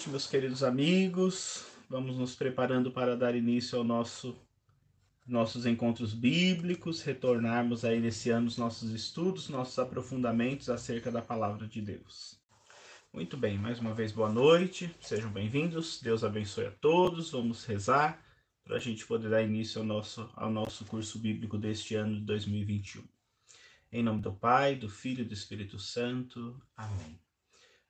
noite, meus queridos amigos. Vamos nos preparando para dar início ao nosso nossos encontros bíblicos, retornarmos aí nesse ano os nossos estudos, nossos aprofundamentos acerca da palavra de Deus. Muito bem, mais uma vez boa noite, sejam bem-vindos, Deus abençoe a todos, vamos rezar para a gente poder dar início ao nosso, ao nosso curso bíblico deste ano de 2021. Em nome do Pai, do Filho e do Espírito Santo. Amém.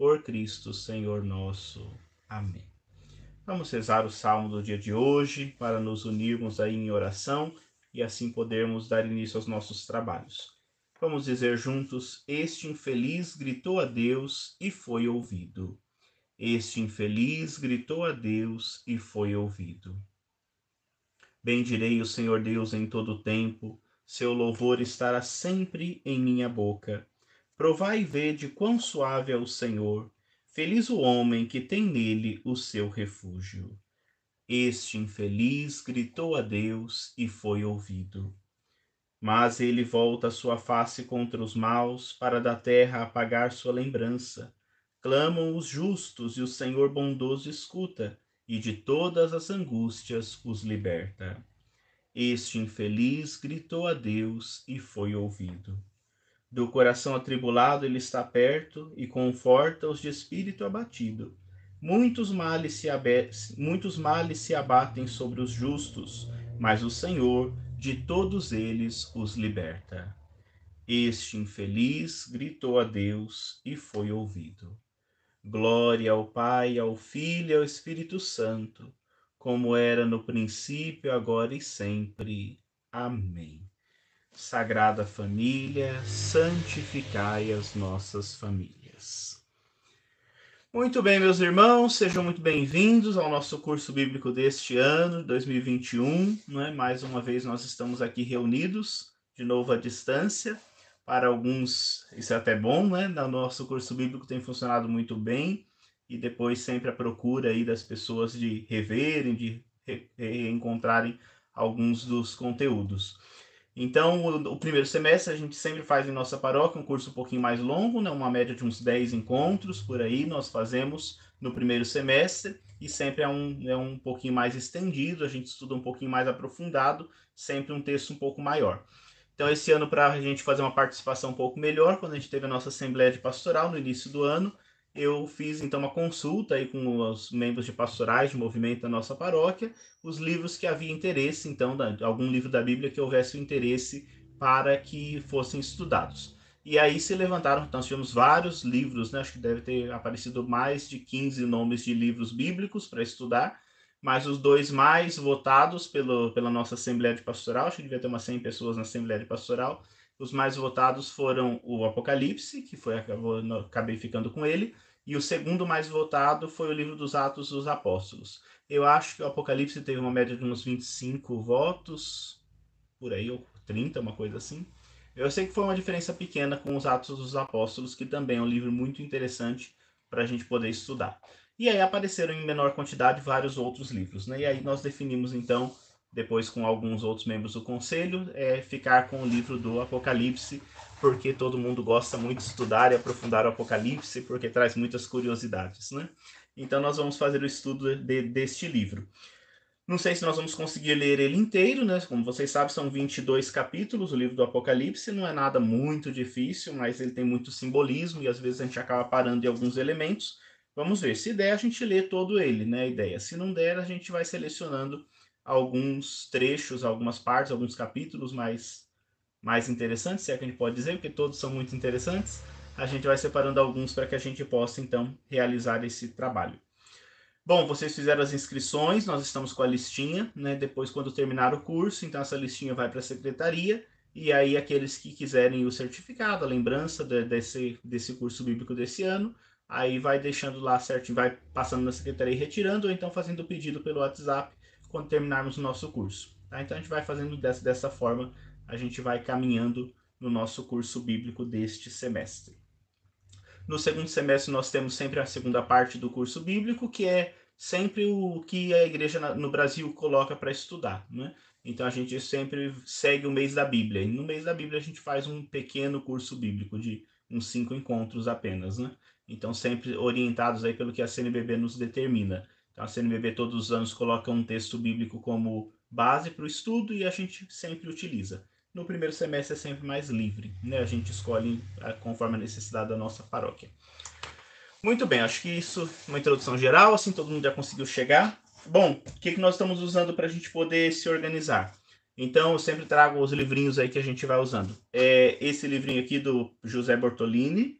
por Cristo Senhor nosso. Amém. Vamos rezar o salmo do dia de hoje para nos unirmos aí em oração e assim podermos dar início aos nossos trabalhos. Vamos dizer juntos: Este infeliz gritou a Deus e foi ouvido. Este infeliz gritou a Deus e foi ouvido. Bendirei o Senhor Deus em todo o tempo, seu louvor estará sempre em minha boca. Provai e vede quão suave é o Senhor. Feliz o homem que tem nele o seu refúgio. Este infeliz gritou a Deus e foi ouvido. Mas ele volta sua face contra os maus, para da terra apagar sua lembrança. Clamam os justos, e o Senhor bondoso escuta, e de todas as angústias os liberta. Este infeliz gritou a Deus e foi ouvido. Do coração atribulado ele está perto e conforta os de espírito abatido. Muitos males, se Muitos males se abatem sobre os justos, mas o Senhor de todos eles os liberta. Este infeliz gritou a Deus e foi ouvido. Glória ao Pai, ao Filho e ao Espírito Santo, como era no princípio, agora e sempre. Amém. Sagrada Família, santificai as nossas famílias. Muito bem, meus irmãos, sejam muito bem-vindos ao nosso curso bíblico deste ano, 2021. Né? Mais uma vez nós estamos aqui reunidos, de novo à distância. Para alguns, isso é até bom, né? Nosso curso bíblico tem funcionado muito bem e depois sempre a procura aí das pessoas de reverem, de reencontrarem alguns dos conteúdos. Então, o, o, primeiro semestre a gente sempre faz em nossa paróquia um curso um pouquinho mais longo, né? uma média de uns 10 encontros por aí, nós fazemos no primeiro semestre, e sempre é um, é um pouquinho mais estendido, a gente estuda um pouquinho mais aprofundado, sempre um texto um pouco maior. Então, esse ano, para a gente fazer uma participação um pouco melhor, quando a gente teve a nossa Assembleia de Pastoral no início do ano, eu fiz então uma consulta aí com os membros de pastorais de movimento da nossa paróquia, os livros que havia interesse, então, da, algum livro da Bíblia que houvesse interesse para que fossem estudados. E aí se levantaram, então, nós tivemos vários livros, né? acho que deve ter aparecido mais de 15 nomes de livros bíblicos para estudar, mas os dois mais votados pelo, pela nossa Assembleia de Pastoral, acho que devia ter umas 100 pessoas na Assembleia de Pastoral, os mais votados foram o Apocalipse, que foi acabou, acabei ficando com ele, e o segundo mais votado foi o livro dos Atos dos Apóstolos. Eu acho que o Apocalipse teve uma média de uns 25 votos, por aí, ou 30, uma coisa assim. Eu sei que foi uma diferença pequena com os Atos dos Apóstolos, que também é um livro muito interessante para a gente poder estudar. E aí apareceram em menor quantidade vários outros livros, né? E aí nós definimos então depois com alguns outros membros do conselho, é ficar com o livro do Apocalipse, porque todo mundo gosta muito de estudar e aprofundar o Apocalipse, porque traz muitas curiosidades, né? Então nós vamos fazer o estudo de, deste livro. Não sei se nós vamos conseguir ler ele inteiro, né? Como vocês sabem, são 22 capítulos, o livro do Apocalipse não é nada muito difícil, mas ele tem muito simbolismo e às vezes a gente acaba parando em alguns elementos. Vamos ver, se der a gente lê todo ele, né? A ideia. Se não der, a gente vai selecionando alguns trechos, algumas partes, alguns capítulos mais, mais interessantes, se é que a gente pode dizer, porque todos são muito interessantes. A gente vai separando alguns para que a gente possa, então, realizar esse trabalho. Bom, vocês fizeram as inscrições, nós estamos com a listinha, né? Depois, quando terminar o curso, então essa listinha vai para a secretaria, e aí aqueles que quiserem o certificado, a lembrança de, desse, desse curso bíblico desse ano, aí vai deixando lá certinho, vai passando na secretaria e retirando, ou então fazendo o pedido pelo WhatsApp quando terminarmos o nosso curso. Tá? Então a gente vai fazendo dessa, dessa forma, a gente vai caminhando no nosso curso bíblico deste semestre. No segundo semestre nós temos sempre a segunda parte do curso bíblico, que é sempre o que a igreja no Brasil coloca para estudar, né? Então a gente sempre segue o mês da Bíblia. E no mês da Bíblia a gente faz um pequeno curso bíblico de uns cinco encontros apenas, né? Então sempre orientados aí pelo que a CNBB nos determina. Então a CNBB todos os anos coloca um texto bíblico como base para o estudo e a gente sempre utiliza. No primeiro semestre é sempre mais livre, né? A gente escolhe ah, conforme a necessidade da nossa paróquia. Muito bem, acho que isso é uma introdução geral, assim todo mundo já conseguiu chegar. Bom, o que, que nós estamos usando para a gente poder se organizar? Então, eu sempre trago os livrinhos aí que a gente vai usando. É esse livrinho aqui do José Bortolini,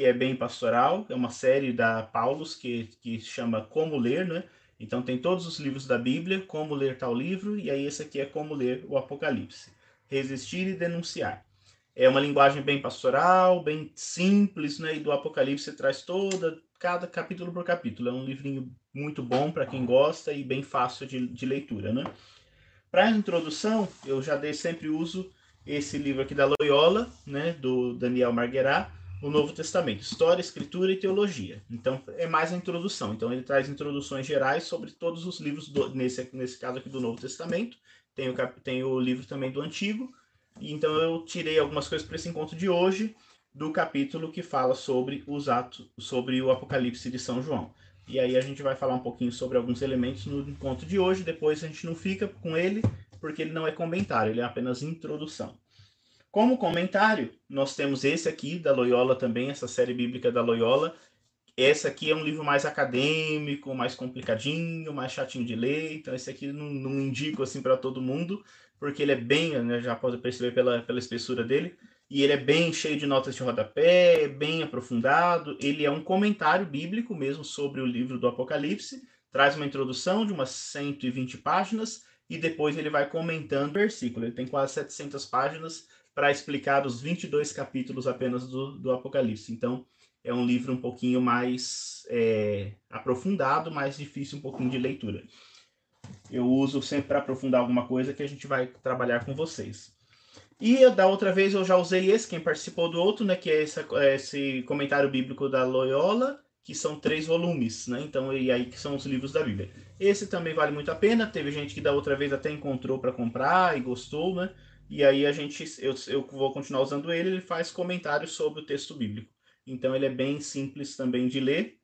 que é bem pastoral, é uma série da Paulus que, que chama Como Ler, né? Então tem todos os livros da Bíblia, como ler tal livro, e aí esse aqui é como ler o Apocalipse. Resistir e denunciar. É uma linguagem bem pastoral, bem simples, né? E do Apocalipse traz toda, cada capítulo por capítulo. É um livrinho muito bom para quem gosta e bem fácil de, de leitura, né? Para a introdução, eu já dei sempre uso esse livro aqui da Loyola, né? Do Daniel Marguerá, o Novo Testamento, História, Escritura e Teologia. Então, é mais a introdução. Então, ele traz introduções gerais sobre todos os livros, do, nesse, nesse caso aqui do Novo Testamento. Tem o, tem o livro também do Antigo, então eu tirei algumas coisas para esse encontro de hoje do capítulo que fala sobre os atos, sobre o Apocalipse de São João. E aí a gente vai falar um pouquinho sobre alguns elementos no encontro de hoje, depois a gente não fica com ele, porque ele não é comentário, ele é apenas introdução. Como comentário, nós temos esse aqui da Loyola também, essa série bíblica da Loyola. Esse aqui é um livro mais acadêmico, mais complicadinho, mais chatinho de ler, então esse aqui não, não indico assim para todo mundo, porque ele é bem, né, já pode perceber pela, pela espessura dele, e ele é bem cheio de notas de rodapé, bem aprofundado. Ele é um comentário bíblico mesmo sobre o livro do Apocalipse, traz uma introdução de umas 120 páginas e depois ele vai comentando o versículo. Ele tem quase 700 páginas para explicar os 22 capítulos apenas do, do Apocalipse. Então, é um livro um pouquinho mais é, aprofundado, mais difícil um pouquinho de leitura eu uso sempre para aprofundar alguma coisa que a gente vai trabalhar com vocês. E da outra vez eu já usei esse, quem participou do outro, né, que é esse, esse comentário bíblico da Loyola, que são três volumes, né? Então, e aí que são os livros da Bíblia. Esse também vale muito a pena. Teve gente que da outra vez até encontrou para comprar e gostou, né? E aí a gente, eu, eu vou continuar usando ele. Ele faz comentários sobre o texto bíblico. Então ele é bem simples também de ler.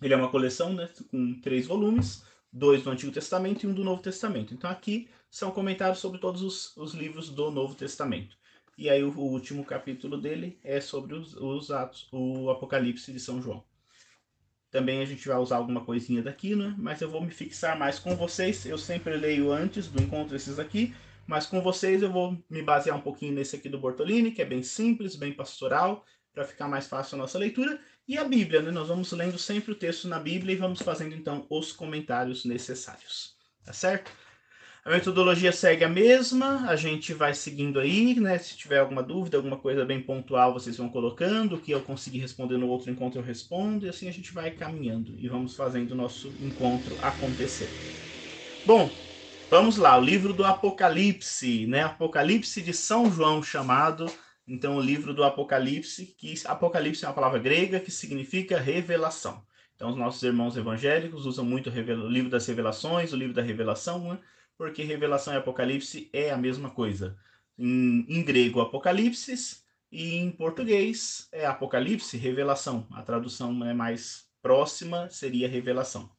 Ele é uma coleção, né? Com três volumes dois do Antigo Testamento e um do Novo Testamento. Então aqui são comentários sobre todos os, os livros do Novo Testamento. E aí o, o último capítulo dele é sobre os, os, Atos, o Apocalipse de São João. Também a gente vai usar alguma coisinha daqui, né? Mas eu vou me fixar mais com vocês. Eu sempre leio antes do encontro esses aqui, mas com vocês eu vou me basear um pouquinho nesse aqui do Bortolini, que é bem simples, bem pastoral, para ficar mais fácil a nossa leitura. E a Bíblia, né? Nós vamos lendo sempre o texto na Bíblia e vamos fazendo então os comentários necessários. Tá certo? A metodologia segue a mesma, a gente vai seguindo aí, né? Se tiver alguma dúvida, alguma coisa bem pontual, vocês vão colocando, o que eu conseguir responder no outro encontro eu respondo, e assim a gente vai caminhando e vamos fazendo o nosso encontro acontecer. Bom, vamos lá, o livro do Apocalipse, né? Apocalipse de São João chamado então, o livro do Apocalipse, que Apocalipse é uma palavra grega que significa revelação. Então, os nossos irmãos evangélicos usam muito o livro das revelações, o livro da revelação, né? porque revelação e Apocalipse é a mesma coisa. Em, em grego, Apocalipse, e em português é Apocalipse, revelação. A tradução é mais próxima, seria revelação.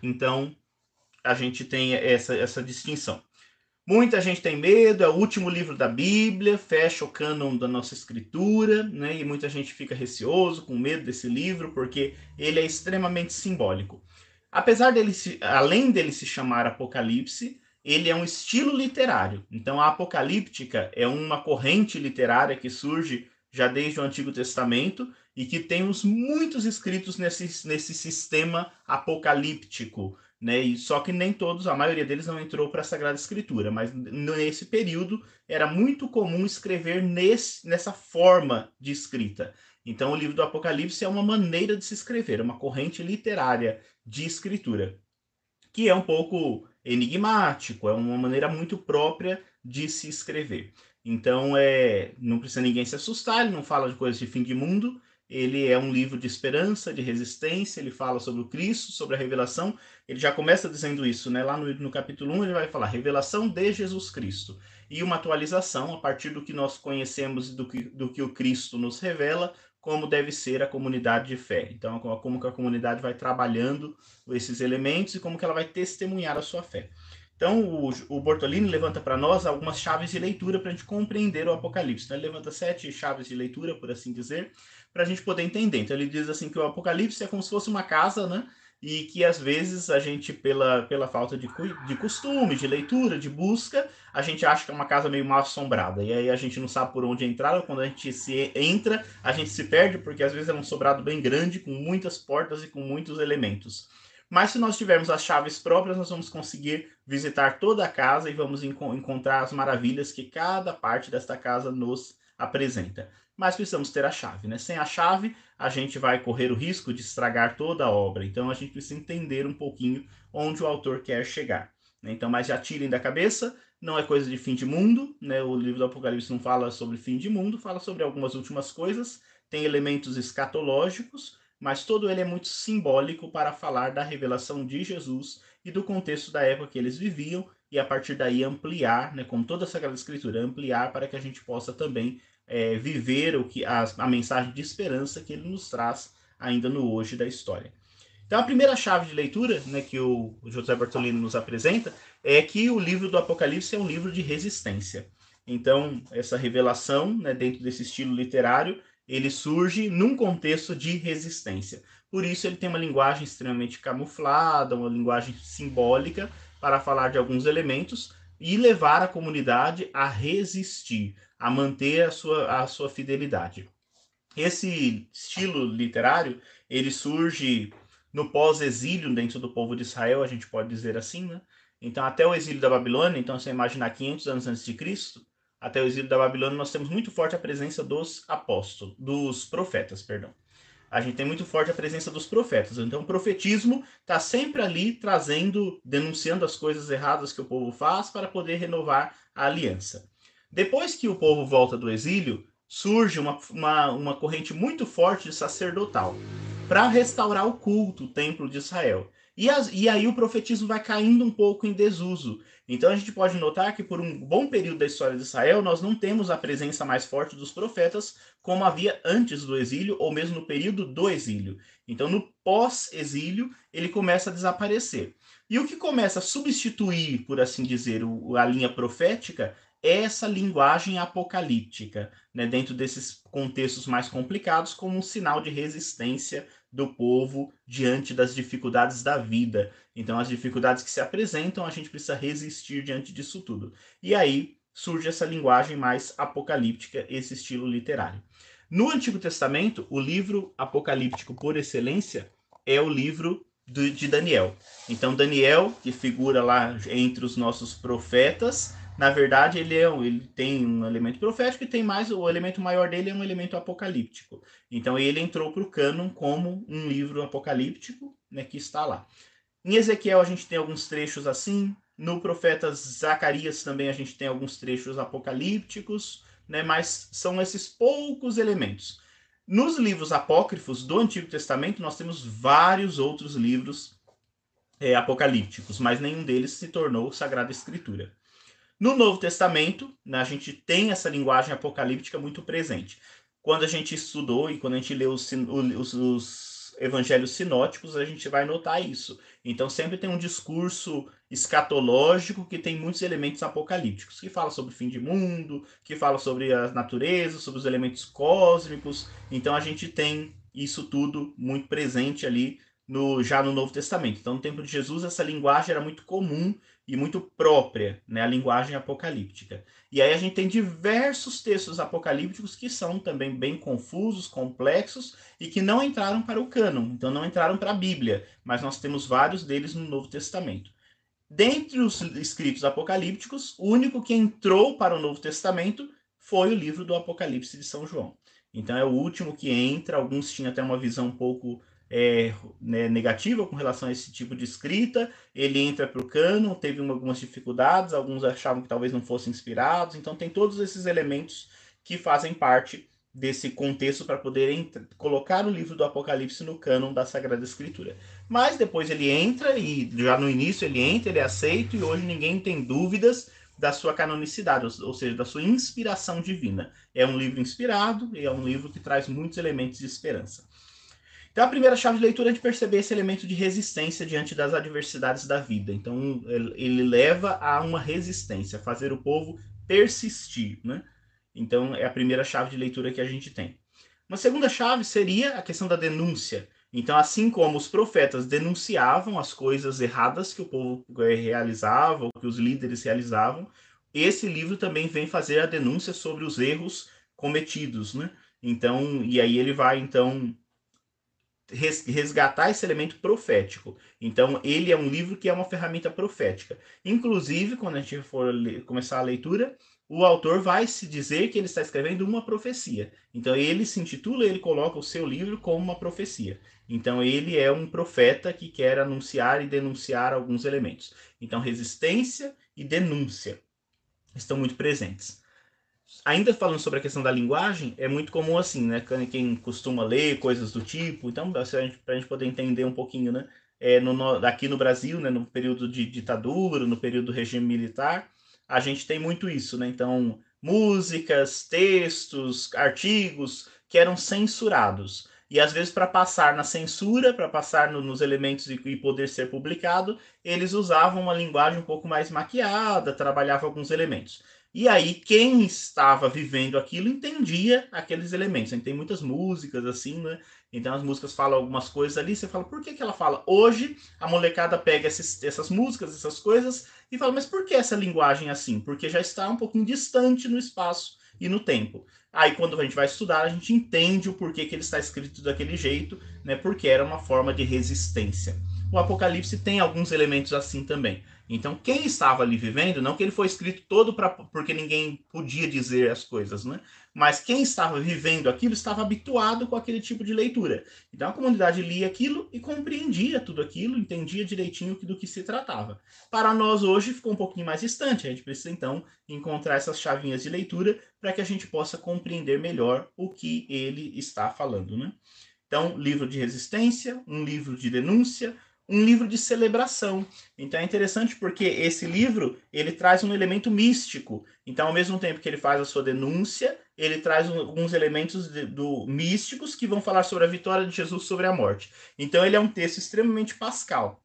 Então, a gente tem essa, essa distinção. Muita gente tem medo, é o último livro da Bíblia, fecha o cânon da nossa escritura, né? E muita gente fica receoso, com medo desse livro, porque ele é extremamente simbólico. Apesar dele, se, além dele se chamar Apocalipse, ele é um estilo literário. Então, a apocalíptica é uma corrente literária que surge já desde o Antigo Testamento e que temos muitos escritos nesse, nesse sistema apocalíptico, né? E só que nem todos, a maioria deles não entrou para a Sagrada Escritura, mas nesse período era muito comum escrever nesse, nessa forma de escrita. Então, o livro do Apocalipse é uma maneira de se escrever, uma corrente literária de escritura, que é um pouco enigmático, é uma maneira muito própria de se escrever. Então, é, não precisa ninguém se assustar, ele não fala de coisas de fim de mundo, ele é um livro de esperança, de resistência, ele fala sobre o Cristo, sobre a revelação. Ele já começa dizendo isso, né? Lá no, no capítulo 1 ele vai falar revelação de Jesus Cristo. E uma atualização a partir do que nós conhecemos e do que, do que o Cristo nos revela, como deve ser a comunidade de fé. Então, como que a comunidade vai trabalhando esses elementos e como que ela vai testemunhar a sua fé. Então, o, o Bortolini levanta para nós algumas chaves de leitura para a gente compreender o Apocalipse. Então, ele levanta sete chaves de leitura, por assim dizer, para a gente poder entender. Então, ele diz assim que o Apocalipse é como se fosse uma casa, né? E que às vezes a gente, pela, pela falta de, de costume, de leitura, de busca, a gente acha que é uma casa meio mal assombrada. E aí a gente não sabe por onde entrar, ou quando a gente se entra, a gente se perde, porque às vezes é um sobrado bem grande, com muitas portas e com muitos elementos. Mas se nós tivermos as chaves próprias, nós vamos conseguir visitar toda a casa e vamos enco encontrar as maravilhas que cada parte desta casa nos apresenta. Mas precisamos ter a chave, né? Sem a chave, a gente vai correr o risco de estragar toda a obra. Então a gente precisa entender um pouquinho onde o autor quer chegar. Né? Então, mas já tirem da cabeça, não é coisa de fim de mundo, né? O livro do Apocalipse não fala sobre fim de mundo, fala sobre algumas últimas coisas, tem elementos escatológicos, mas todo ele é muito simbólico para falar da revelação de Jesus e do contexto da época que eles viviam e a partir daí ampliar, né, como toda a Sagrada Escritura, ampliar para que a gente possa também é, viver o que a, a mensagem de esperança que ele nos traz ainda no hoje da história. Então a primeira chave de leitura né, que o José Bartolino nos apresenta é que o livro do Apocalipse é um livro de resistência. Então, essa revelação, né, dentro desse estilo literário, ele surge num contexto de resistência. Por isso ele tem uma linguagem extremamente camuflada, uma linguagem simbólica para falar de alguns elementos e levar a comunidade a resistir, a manter a sua, a sua fidelidade. Esse estilo literário, ele surge no pós-exílio dentro do povo de Israel, a gente pode dizer assim, né? Então, até o exílio da Babilônia, então você imaginar 500 anos antes de Cristo, até o exílio da Babilônia, nós temos muito forte a presença dos apóstolos, dos profetas, perdão. A gente tem muito forte a presença dos profetas. Então, o profetismo está sempre ali trazendo, denunciando as coisas erradas que o povo faz para poder renovar a aliança. Depois que o povo volta do exílio, surge uma, uma, uma corrente muito forte de sacerdotal para restaurar o culto, o templo de Israel. E, as, e aí o profetismo vai caindo um pouco em desuso. Então a gente pode notar que por um bom período da história de Israel, nós não temos a presença mais forte dos profetas como havia antes do exílio ou mesmo no período do exílio. Então no pós-exílio, ele começa a desaparecer. E o que começa a substituir, por assim dizer, o, a linha profética essa linguagem apocalíptica, né, dentro desses contextos mais complicados, como um sinal de resistência do povo diante das dificuldades da vida. Então, as dificuldades que se apresentam, a gente precisa resistir diante disso tudo. E aí surge essa linguagem mais apocalíptica, esse estilo literário. No Antigo Testamento, o livro apocalíptico por excelência é o livro de Daniel. Então, Daniel, que figura lá entre os nossos profetas, na verdade, ele, é, ele tem um elemento profético e tem mais, o elemento maior dele é um elemento apocalíptico. Então, ele entrou para o cânon como um livro apocalíptico, né, que está lá. Em Ezequiel, a gente tem alguns trechos assim. No profeta Zacarias também a gente tem alguns trechos apocalípticos, né, mas são esses poucos elementos. Nos livros apócrifos do Antigo Testamento, nós temos vários outros livros é, apocalípticos, mas nenhum deles se tornou Sagrada Escritura. No Novo Testamento, né, a gente tem essa linguagem apocalíptica muito presente. Quando a gente estudou e quando a gente lê os, os, os evangelhos sinóticos, a gente vai notar isso. Então, sempre tem um discurso escatológico que tem muitos elementos apocalípticos, que fala sobre o fim de mundo, que fala sobre a natureza, sobre os elementos cósmicos. Então, a gente tem isso tudo muito presente ali no, já no Novo Testamento. Então, no tempo de Jesus, essa linguagem era muito comum e muito própria, né, a linguagem apocalíptica. E aí a gente tem diversos textos apocalípticos que são também bem confusos, complexos e que não entraram para o cânon, então não entraram para a Bíblia, mas nós temos vários deles no Novo Testamento. Dentre os escritos apocalípticos, o único que entrou para o Novo Testamento foi o livro do Apocalipse de São João. Então é o último que entra. Alguns tinham até uma visão um pouco é, né, negativa com relação a esse tipo de escrita. Ele entra para o cano, teve algumas dificuldades, alguns achavam que talvez não fossem inspirados. Então tem todos esses elementos que fazem parte desse contexto para poder colocar o livro do Apocalipse no cânon da Sagrada Escritura. Mas depois ele entra e já no início ele entra, ele é aceito e hoje ninguém tem dúvidas da sua canonicidade, ou seja, da sua inspiração divina. É um livro inspirado e é um livro que traz muitos elementos de esperança. Então, a primeira chave de leitura é de perceber esse elemento de resistência diante das adversidades da vida. Então, ele leva a uma resistência, fazer o povo persistir. Né? Então, é a primeira chave de leitura que a gente tem. Uma segunda chave seria a questão da denúncia. Então, assim como os profetas denunciavam as coisas erradas que o povo eh, realizava, ou que os líderes realizavam, esse livro também vem fazer a denúncia sobre os erros cometidos, né? Então, e aí ele vai então resgatar esse elemento profético. Então, ele é um livro que é uma ferramenta profética. Inclusive, quando a gente for começar a leitura, o autor vai se dizer que ele está escrevendo uma profecia. Então, ele se intitula, ele coloca o seu livro como uma profecia. Então, ele é um profeta que quer anunciar e denunciar alguns elementos. Então, resistência e denúncia estão muito presentes ainda falando sobre a questão da linguagem, é muito comum assim, né? Quem costuma ler coisas do tipo, então, para a gente poder entender um pouquinho, né? É, no, aqui no Brasil, né, no período de ditadura, no período do regime militar, a gente tem muito isso, né? Então, músicas, textos, artigos que eram censurados. E às vezes, para passar na censura, para passar no, nos elementos e, e, poder ser publicado, eles usavam uma linguagem um pouco mais maquiada, trabalhavam alguns elementos. E aí, quem estava vivendo aquilo entendia aqueles elementos. A gente tem muitas músicas assim, né? Então as músicas falam algumas coisas ali, você fala, por que, que ela fala? Hoje a molecada pega esses, essas músicas, essas coisas, e fala, mas por que essa linguagem assim? Porque já está um pouquinho distante no espaço e no tempo. Aí quando a gente vai estudar, a gente entende o porquê que ele está escrito daquele jeito, né? Porque era uma forma de resistência. O Apocalipse tem alguns elementos assim também. Então, quem estava ali vivendo, não que ele foi escrito todo para porque ninguém podia dizer as coisas, né? Mas quem estava vivendo aquilo estava habituado com aquele tipo de leitura. Então, a comunidade lia aquilo e compreendia tudo aquilo, entendia direitinho do que se tratava. Para nós hoje ficou um pouquinho mais distante. A gente precisa então encontrar essas chavinhas de leitura para que a gente possa compreender melhor o que ele está falando, né? Então, livro de resistência, um livro de denúncia, um livro de celebração. Então é interessante porque esse livro ele traz um elemento místico. Então, ao mesmo tempo que ele faz a sua denúncia, ele traz um, alguns elementos de, do místicos que vão falar sobre a vitória de Jesus sobre a morte. Então, ele é um texto extremamente pascal.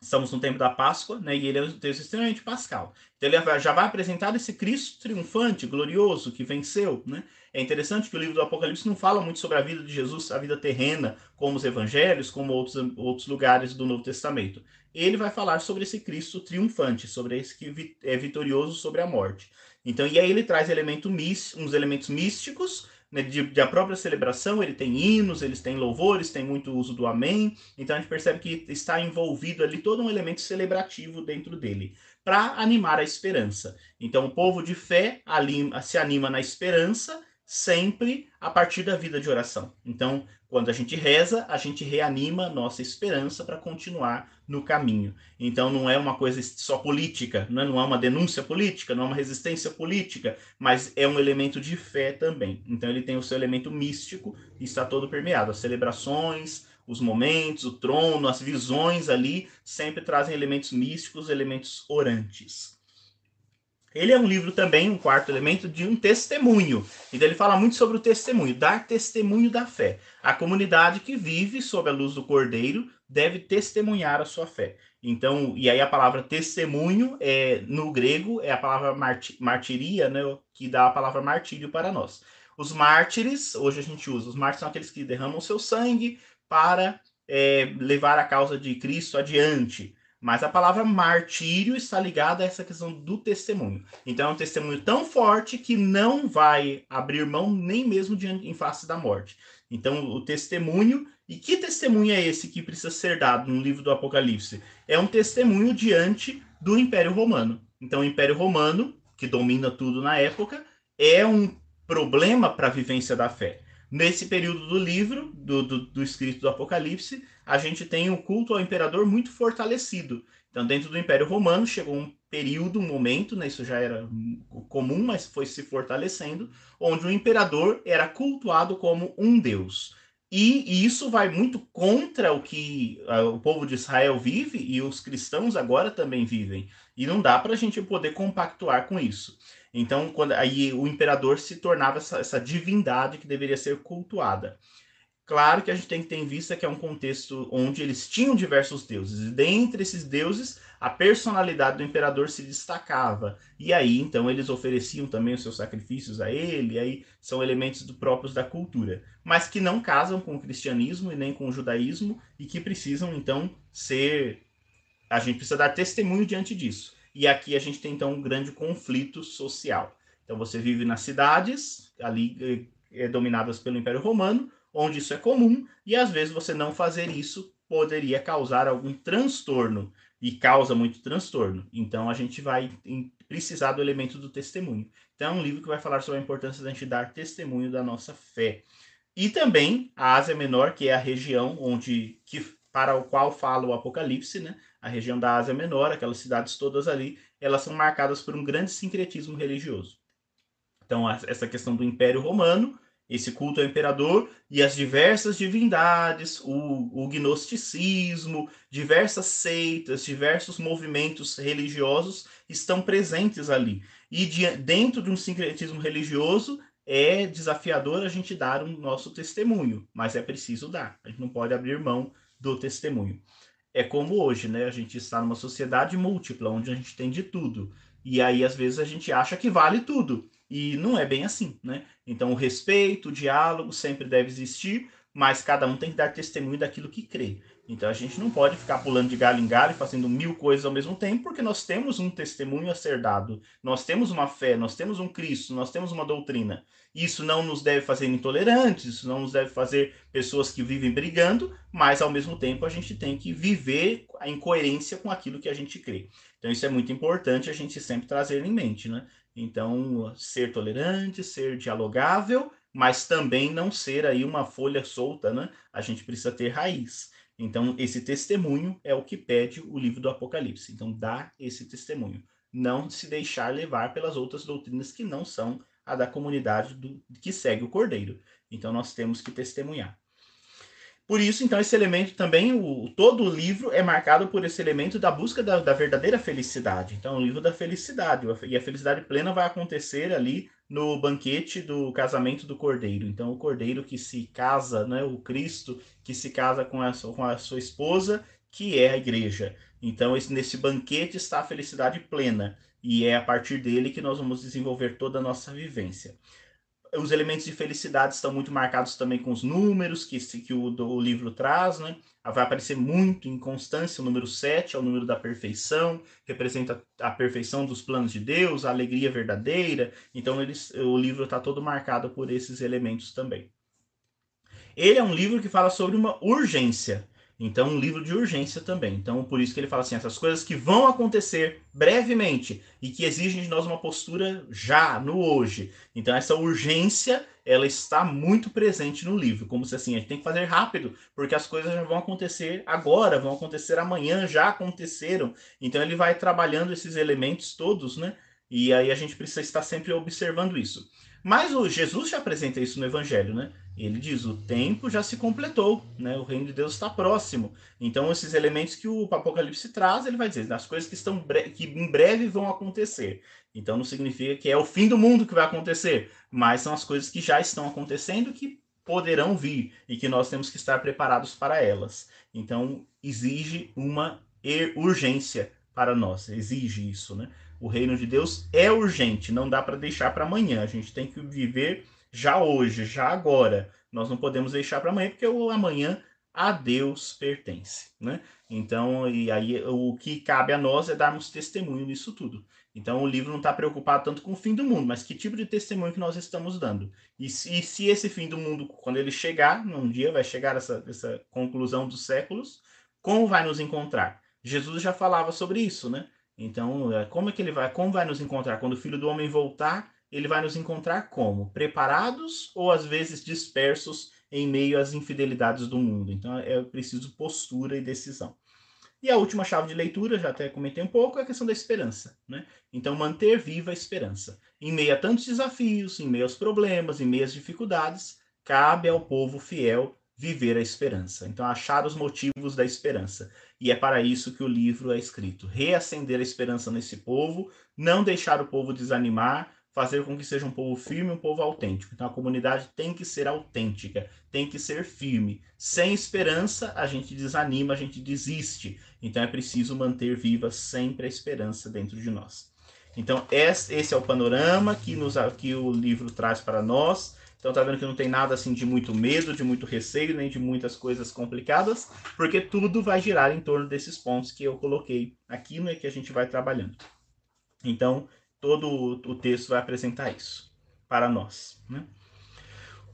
Estamos no tempo da Páscoa, né? E ele é um texto extremamente pascal. Então, ele já vai apresentar esse Cristo triunfante, glorioso, que venceu, né? É interessante que o livro do Apocalipse não fala muito sobre a vida de Jesus, a vida terrena, como os evangelhos, como outros, outros lugares do Novo Testamento. Ele vai falar sobre esse Cristo triunfante, sobre esse que é vitorioso sobre a morte. Então, e aí ele traz elemento uns elementos místicos, né, de, de, a própria celebração, ele tem hinos, eles têm louvores, tem muito uso do amém. Então a gente percebe que está envolvido ali todo um elemento celebrativo dentro dele, para animar a esperança. Então o povo de fé ali, se anima na esperança sempre a partir da vida de oração. Então, quando a gente reza, a gente reanima nossa esperança para continuar no caminho. Então, não é uma coisa só política, não é, não é uma denúncia política, não é uma resistência política, mas é um elemento de fé também. Então, ele tem o seu elemento místico e está todo permeado. As celebrações, os momentos, o trono, as visões ali sempre trazem elementos místicos, elementos orantes. Ele é um livro também, um quarto elemento, de um testemunho. Então ele fala muito sobre o testemunho, dar testemunho da fé. A comunidade que vive sob a luz do Cordeiro deve testemunhar a sua fé. Então, e aí a palavra testemunho é no grego é a palavra martiria, né, que dá a palavra martírio para nós. Os mártires, hoje a gente usa, os mártires são aqueles que derramam seu sangue para é, levar a causa de Cristo adiante. Mas a palavra martírio está ligada a essa questão do testemunho. Então é um testemunho tão forte que não vai abrir mão nem mesmo em face da morte. Então o testemunho, e que testemunho é esse que precisa ser dado no livro do Apocalipse? É um testemunho diante do Império Romano. Então o Império Romano, que domina tudo na época, é um problema para a vivência da fé. Nesse período do livro, do, do, do escrito do Apocalipse, a gente tem o culto ao imperador muito fortalecido. Então, dentro do Império Romano, chegou um período, um momento, né, isso já era comum, mas foi se fortalecendo, onde o imperador era cultuado como um deus. E, e isso vai muito contra o que uh, o povo de Israel vive e os cristãos agora também vivem. E não dá para a gente poder compactuar com isso. Então, quando, aí o imperador se tornava essa, essa divindade que deveria ser cultuada. Claro que a gente tem que ter em vista que é um contexto onde eles tinham diversos deuses, e dentre esses deuses, a personalidade do imperador se destacava. E aí, então, eles ofereciam também os seus sacrifícios a ele, aí são elementos do, próprios da cultura, mas que não casam com o cristianismo e nem com o judaísmo, e que precisam, então, ser. A gente precisa dar testemunho diante disso. E aqui a gente tem então um grande conflito social. Então você vive nas cidades, ali é, dominadas pelo Império Romano, onde isso é comum, e às vezes você não fazer isso poderia causar algum transtorno, e causa muito transtorno. Então a gente vai precisar do elemento do testemunho. Então é um livro que vai falar sobre a importância da gente dar testemunho da nossa fé. E também a Ásia Menor, que é a região onde que, para o qual fala o Apocalipse, né? a região da Ásia Menor, aquelas cidades todas ali, elas são marcadas por um grande sincretismo religioso. Então, essa questão do Império Romano, esse culto ao imperador e as diversas divindades, o, o gnosticismo, diversas seitas, diversos movimentos religiosos estão presentes ali. E de, dentro de um sincretismo religioso, é desafiador a gente dar o um nosso testemunho, mas é preciso dar. A gente não pode abrir mão do testemunho é como hoje, né? A gente está numa sociedade múltipla, onde a gente tem de tudo. E aí, às vezes, a gente acha que vale tudo. E não é bem assim, né? Então, o respeito, o diálogo sempre deve existir, mas cada um tem que dar testemunho daquilo que crê. Então a gente não pode ficar pulando de galho em galho e fazendo mil coisas ao mesmo tempo, porque nós temos um testemunho a ser dado, nós temos uma fé, nós temos um Cristo, nós temos uma doutrina. Isso não nos deve fazer intolerantes, isso não nos deve fazer pessoas que vivem brigando, mas ao mesmo tempo a gente tem que viver em coerência com aquilo que a gente crê. Então isso é muito importante a gente sempre trazer em mente, né? Então, ser tolerante, ser dialogável, mas também não ser aí uma folha solta, né? A gente precisa ter raiz. Então, esse testemunho é o que pede o livro do Apocalipse. Então, dá esse testemunho. Não se deixar levar pelas outras doutrinas que não são a da comunidade do, que segue o Cordeiro. Então, nós temos que testemunhar. Por isso, então, esse elemento também, o, todo o livro é marcado por esse elemento da busca da, da verdadeira felicidade. Então, o livro da felicidade. E a felicidade plena vai acontecer ali no banquete do casamento do cordeiro. Então, o cordeiro que se casa, né, o Cristo que se casa com a, sua, com a sua esposa, que é a igreja. Então, esse, nesse banquete está a felicidade plena, e é a partir dele que nós vamos desenvolver toda a nossa vivência os elementos de felicidade estão muito marcados também com os números que, que o, o livro traz, né? Vai aparecer muito em constância o número 7, é o número da perfeição, representa a perfeição dos planos de Deus, a alegria verdadeira. Então, eles, o livro está todo marcado por esses elementos também. Ele é um livro que fala sobre uma urgência. Então, um livro de urgência também. Então, por isso que ele fala assim: essas coisas que vão acontecer brevemente e que exigem de nós uma postura já, no hoje. Então, essa urgência, ela está muito presente no livro, como se assim, a gente tem que fazer rápido, porque as coisas já vão acontecer agora, vão acontecer amanhã, já aconteceram. Então, ele vai trabalhando esses elementos todos, né? E aí a gente precisa estar sempre observando isso. Mas o Jesus já apresenta isso no Evangelho, né? Ele diz: o tempo já se completou, né? O reino de Deus está próximo. Então, esses elementos que o Apocalipse traz, ele vai dizer: as coisas que estão que em breve vão acontecer. Então, não significa que é o fim do mundo que vai acontecer, mas são as coisas que já estão acontecendo que poderão vir e que nós temos que estar preparados para elas. Então, exige uma urgência para nós, exige isso, né? O reino de Deus é urgente, não dá para deixar para amanhã. A gente tem que viver já hoje, já agora. Nós não podemos deixar para amanhã, porque o amanhã a Deus pertence, né? Então, e aí o que cabe a nós é darmos testemunho nisso tudo. Então, o livro não está preocupado tanto com o fim do mundo, mas que tipo de testemunho que nós estamos dando. E se, e se esse fim do mundo, quando ele chegar, num dia vai chegar essa, essa conclusão dos séculos, como vai nos encontrar? Jesus já falava sobre isso, né? Então, é, como é que ele vai, como vai nos encontrar? Quando o Filho do Homem voltar, ele vai nos encontrar como? Preparados ou às vezes dispersos em meio às infidelidades do mundo. Então é preciso postura e decisão. E a última chave de leitura, já até comentei um pouco, é a questão da esperança. Né? Então, manter viva a esperança. Em meio a tantos desafios, em meio aos problemas, em meio às dificuldades, cabe ao povo fiel viver a esperança. Então, achar os motivos da esperança. E é para isso que o livro é escrito. Reacender a esperança nesse povo, não deixar o povo desanimar, fazer com que seja um povo firme, um povo autêntico. Então a comunidade tem que ser autêntica, tem que ser firme. Sem esperança, a gente desanima, a gente desiste. Então é preciso manter viva sempre a esperança dentro de nós. Então esse é o panorama que, nos, que o livro traz para nós. Então tá vendo que não tem nada assim de muito medo, de muito receio, nem de muitas coisas complicadas, porque tudo vai girar em torno desses pontos que eu coloquei aqui, né, que a gente vai trabalhando. Então, todo o texto vai apresentar isso para nós. Né?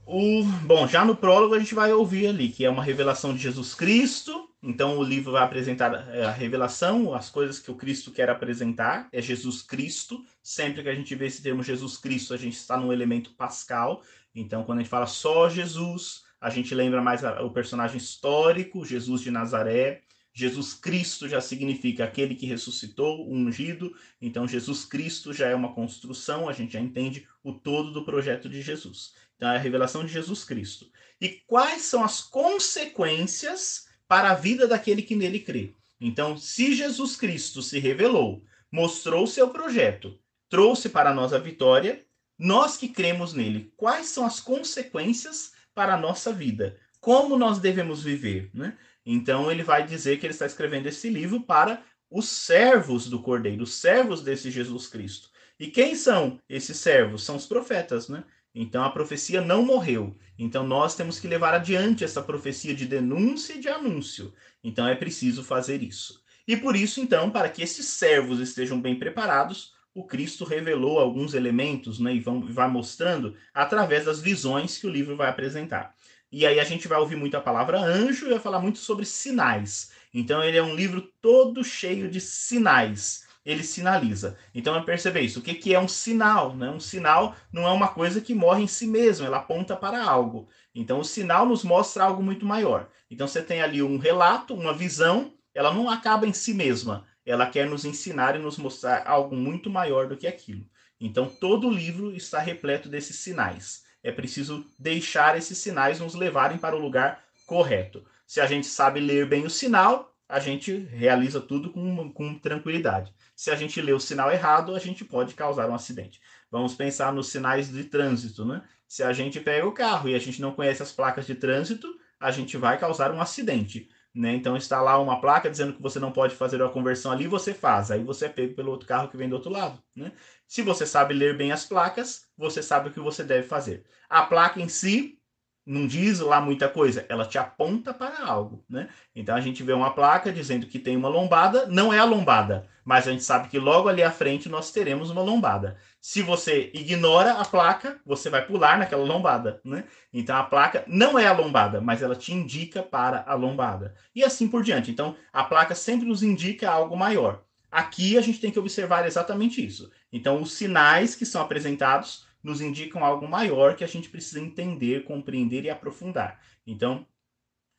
O, bom, já no prólogo a gente vai ouvir ali que é uma revelação de Jesus Cristo. Então o livro vai apresentar é, a revelação, as coisas que o Cristo quer apresentar. É Jesus Cristo. Sempre que a gente vê esse termo Jesus Cristo, a gente está no elemento pascal. Então quando a gente fala só Jesus, a gente lembra mais o personagem histórico, Jesus de Nazaré. Jesus Cristo já significa aquele que ressuscitou, ungido. Então, Jesus Cristo já é uma construção, a gente já entende o todo do projeto de Jesus. Então, é a revelação de Jesus Cristo. E quais são as consequências para a vida daquele que nele crê? Então, se Jesus Cristo se revelou, mostrou seu projeto, trouxe para nós a vitória, nós que cremos nele, quais são as consequências para a nossa vida? Como nós devemos viver? Né? Então ele vai dizer que ele está escrevendo esse livro para os servos do Cordeiro, os servos desse Jesus Cristo. E quem são esses servos? São os profetas, né? Então a profecia não morreu. Então nós temos que levar adiante essa profecia de denúncia e de anúncio. Então é preciso fazer isso. E por isso, então, para que esses servos estejam bem preparados, o Cristo revelou alguns elementos, né, e vão, vai mostrando através das visões que o livro vai apresentar. E aí a gente vai ouvir muito a palavra anjo e vai falar muito sobre sinais. Então ele é um livro todo cheio de sinais. Ele sinaliza. Então é perceber isso. O que, que é um sinal? Né? Um sinal não é uma coisa que morre em si mesmo, ela aponta para algo. Então o sinal nos mostra algo muito maior. Então você tem ali um relato, uma visão, ela não acaba em si mesma. Ela quer nos ensinar e nos mostrar algo muito maior do que aquilo. Então todo o livro está repleto desses sinais é preciso deixar esses sinais nos levarem para o lugar correto. Se a gente sabe ler bem o sinal, a gente realiza tudo com, com tranquilidade. Se a gente lê o sinal errado, a gente pode causar um acidente. Vamos pensar nos sinais de trânsito, né? Se a gente pega o carro e a gente não conhece as placas de trânsito, a gente vai causar um acidente. Né? Então está lá uma placa dizendo que você não pode fazer a conversão ali, você faz. Aí você é pego pelo outro carro que vem do outro lado. Né? Se você sabe ler bem as placas, você sabe o que você deve fazer. A placa em si não diz lá muita coisa, ela te aponta para algo, né? Então a gente vê uma placa dizendo que tem uma lombada, não é a lombada, mas a gente sabe que logo ali à frente nós teremos uma lombada. Se você ignora a placa, você vai pular naquela lombada, né? Então a placa não é a lombada, mas ela te indica para a lombada. E assim por diante. Então a placa sempre nos indica algo maior. Aqui a gente tem que observar exatamente isso. Então os sinais que são apresentados nos indicam algo maior que a gente precisa entender, compreender e aprofundar. Então,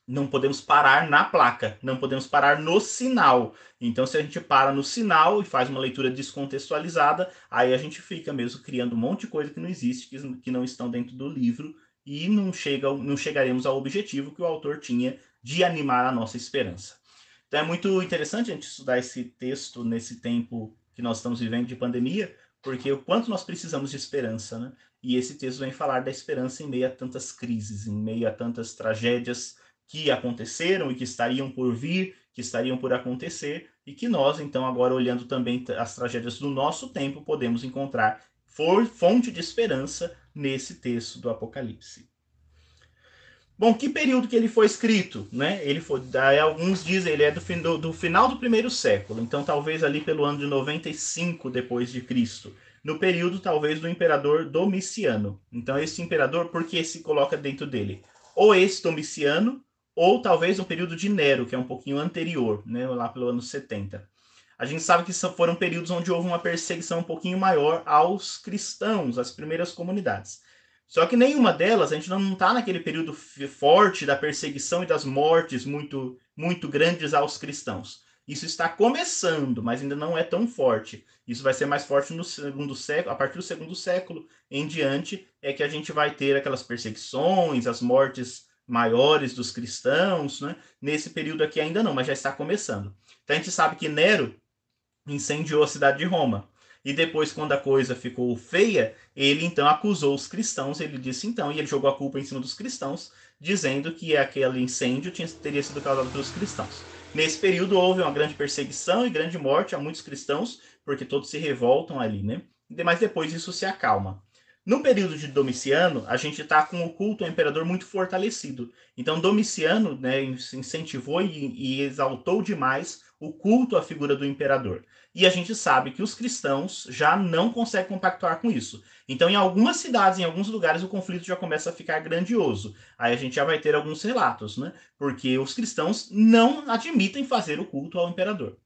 não podemos parar na placa, não podemos parar no sinal. Então, se a gente para no sinal e faz uma leitura descontextualizada, aí a gente fica mesmo criando um monte de coisa que não existe, que, que não estão dentro do livro e não, chega, não chegaremos ao objetivo que o autor tinha de animar a nossa esperança. Então, é muito interessante a gente estudar esse texto nesse tempo que nós estamos vivendo de pandemia, porque o quanto nós precisamos de esperança, né? E esse texto vem falar da esperança em meio a tantas crises, em meio a tantas tragédias que aconteceram e que estariam por vir, que estariam por acontecer, e que nós, então, agora olhando também as tragédias do nosso tempo, podemos encontrar fonte de esperança nesse texto do Apocalipse. Bom, que período que ele foi escrito, né? Ele foi, daí alguns dizem, ele é do, do, do, final do primeiro século, então talvez ali pelo ano de 95 depois de Cristo, no período talvez do imperador Domiciano. Então esse imperador, por que se coloca dentro dele? Ou esse Domiciano, ou talvez no período de Nero, que é um pouquinho anterior, né? Lá pelo ano 70. A gente sabe que foram períodos onde houve uma perseguição um pouquinho maior aos cristãos, às primeiras comunidades. Só que nenhuma delas, a gente não está naquele período forte da perseguição e das mortes muito, muito grandes aos cristãos. Isso está começando, mas ainda não é tão forte. Isso vai ser mais forte no segundo século, a partir do segundo século em diante, é que a gente vai ter aquelas perseguições, as mortes maiores dos cristãos, né? Nesse período aqui ainda não, mas já está começando. Então a gente sabe que Nero incendiou a cidade de Roma. E depois, quando a coisa ficou feia, ele então acusou os cristãos. Ele disse então, e ele jogou a culpa em cima dos cristãos, dizendo que aquele incêndio tinha, teria sido causado pelos cristãos. Nesse período houve uma grande perseguição e grande morte a muitos cristãos, porque todos se revoltam ali, né? Mas depois isso se acalma. No período de Domiciano, a gente está com o culto ao imperador muito fortalecido. Então, Domiciano né, incentivou e, e exaltou demais o culto à figura do imperador. E a gente sabe que os cristãos já não conseguem compactuar com isso. Então, em algumas cidades, em alguns lugares, o conflito já começa a ficar grandioso. Aí a gente já vai ter alguns relatos, né? Porque os cristãos não admitem fazer o culto ao imperador.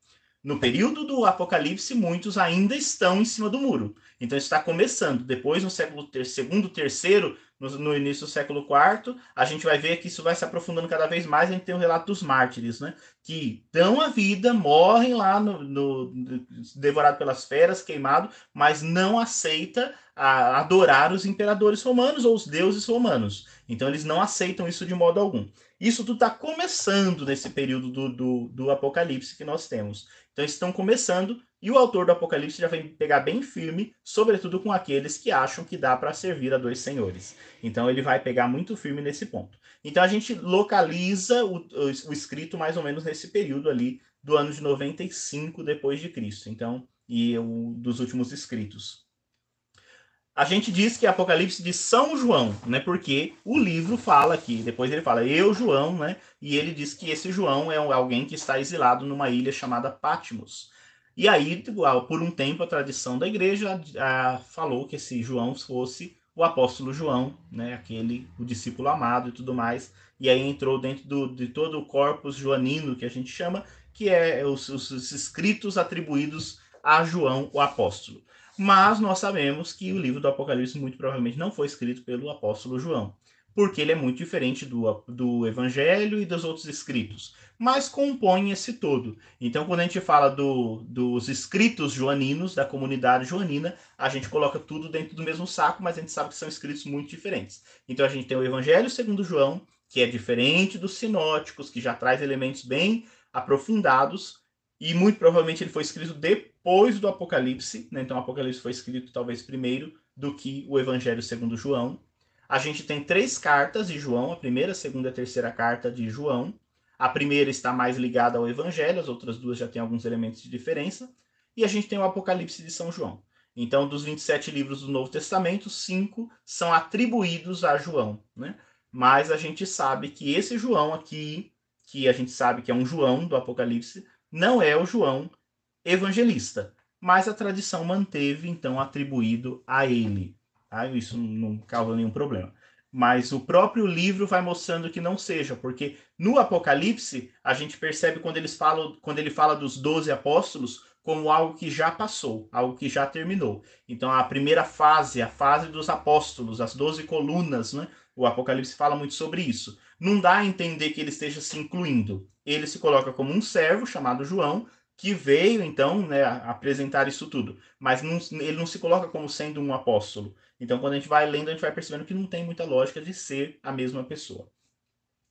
No período do Apocalipse, muitos ainda estão em cima do muro. Então, está começando. Depois, no século ter segundo, terceiro, no, no, início do século IV, a gente vai ver que isso vai se aprofundando cada vez mais. A gente tem o relato dos mártires, né? Que dão a vida, morrem lá no, no, devorado pelas feras, queimado, mas não aceita a, adorar os imperadores romanos ou os deuses romanos. Então eles não aceitam isso de modo algum. Isso tudo está começando nesse período do, do, do Apocalipse que nós temos. Então estão começando e o autor do Apocalipse já vem pegar bem firme, sobretudo com aqueles que acham que dá para servir a dois senhores. Então ele vai pegar muito firme nesse ponto. Então a gente localiza o, o, escrito mais ou menos nesse período ali do ano de 95 depois de Cristo. Então, e o dos últimos escritos. A gente diz que é Apocalipse de São João, né? Porque o livro fala aqui, depois ele fala eu, João, né? E ele diz que esse João é alguém que está exilado numa ilha chamada Patmos. E aí, por um tempo, a tradição da igreja a, falou que esse João fosse o apóstolo João, né, aquele, o discípulo amado e tudo mais. E aí entrou dentro do, de todo o corpus joanino, que a gente chama, que é os, os escritos atribuídos a João, o apóstolo. Mas nós sabemos que o livro do Apocalipse muito provavelmente não foi escrito pelo apóstolo João porque ele é muito diferente do, do Evangelho e dos outros escritos, mas compõe esse todo. Então, quando a gente fala do, dos escritos joaninos, da comunidade joanina, a gente coloca tudo dentro do mesmo saco, mas a gente sabe que são escritos muito diferentes. Então, a gente tem o Evangelho segundo João, que é diferente dos sinóticos, que já traz elementos bem aprofundados, e muito provavelmente ele foi escrito depois do Apocalipse, né? então o Apocalipse foi escrito talvez primeiro do que o Evangelho segundo João. A gente tem três cartas de João, a primeira, a segunda e a terceira carta de João. A primeira está mais ligada ao Evangelho, as outras duas já têm alguns elementos de diferença. E a gente tem o Apocalipse de São João. Então, dos 27 livros do Novo Testamento, cinco são atribuídos a João. Né? Mas a gente sabe que esse João aqui, que a gente sabe que é um João do Apocalipse, não é o João evangelista. Mas a tradição manteve, então, atribuído a ele. Tá? Isso não causa nenhum problema. Mas o próprio livro vai mostrando que não seja, porque no Apocalipse a gente percebe quando eles falam, quando ele fala dos doze apóstolos como algo que já passou, algo que já terminou. Então a primeira fase, a fase dos apóstolos, as doze colunas, né? O Apocalipse fala muito sobre isso. Não dá a entender que ele esteja se incluindo. Ele se coloca como um servo chamado João, que veio então né, apresentar isso tudo. Mas não, ele não se coloca como sendo um apóstolo. Então, quando a gente vai lendo, a gente vai percebendo que não tem muita lógica de ser a mesma pessoa.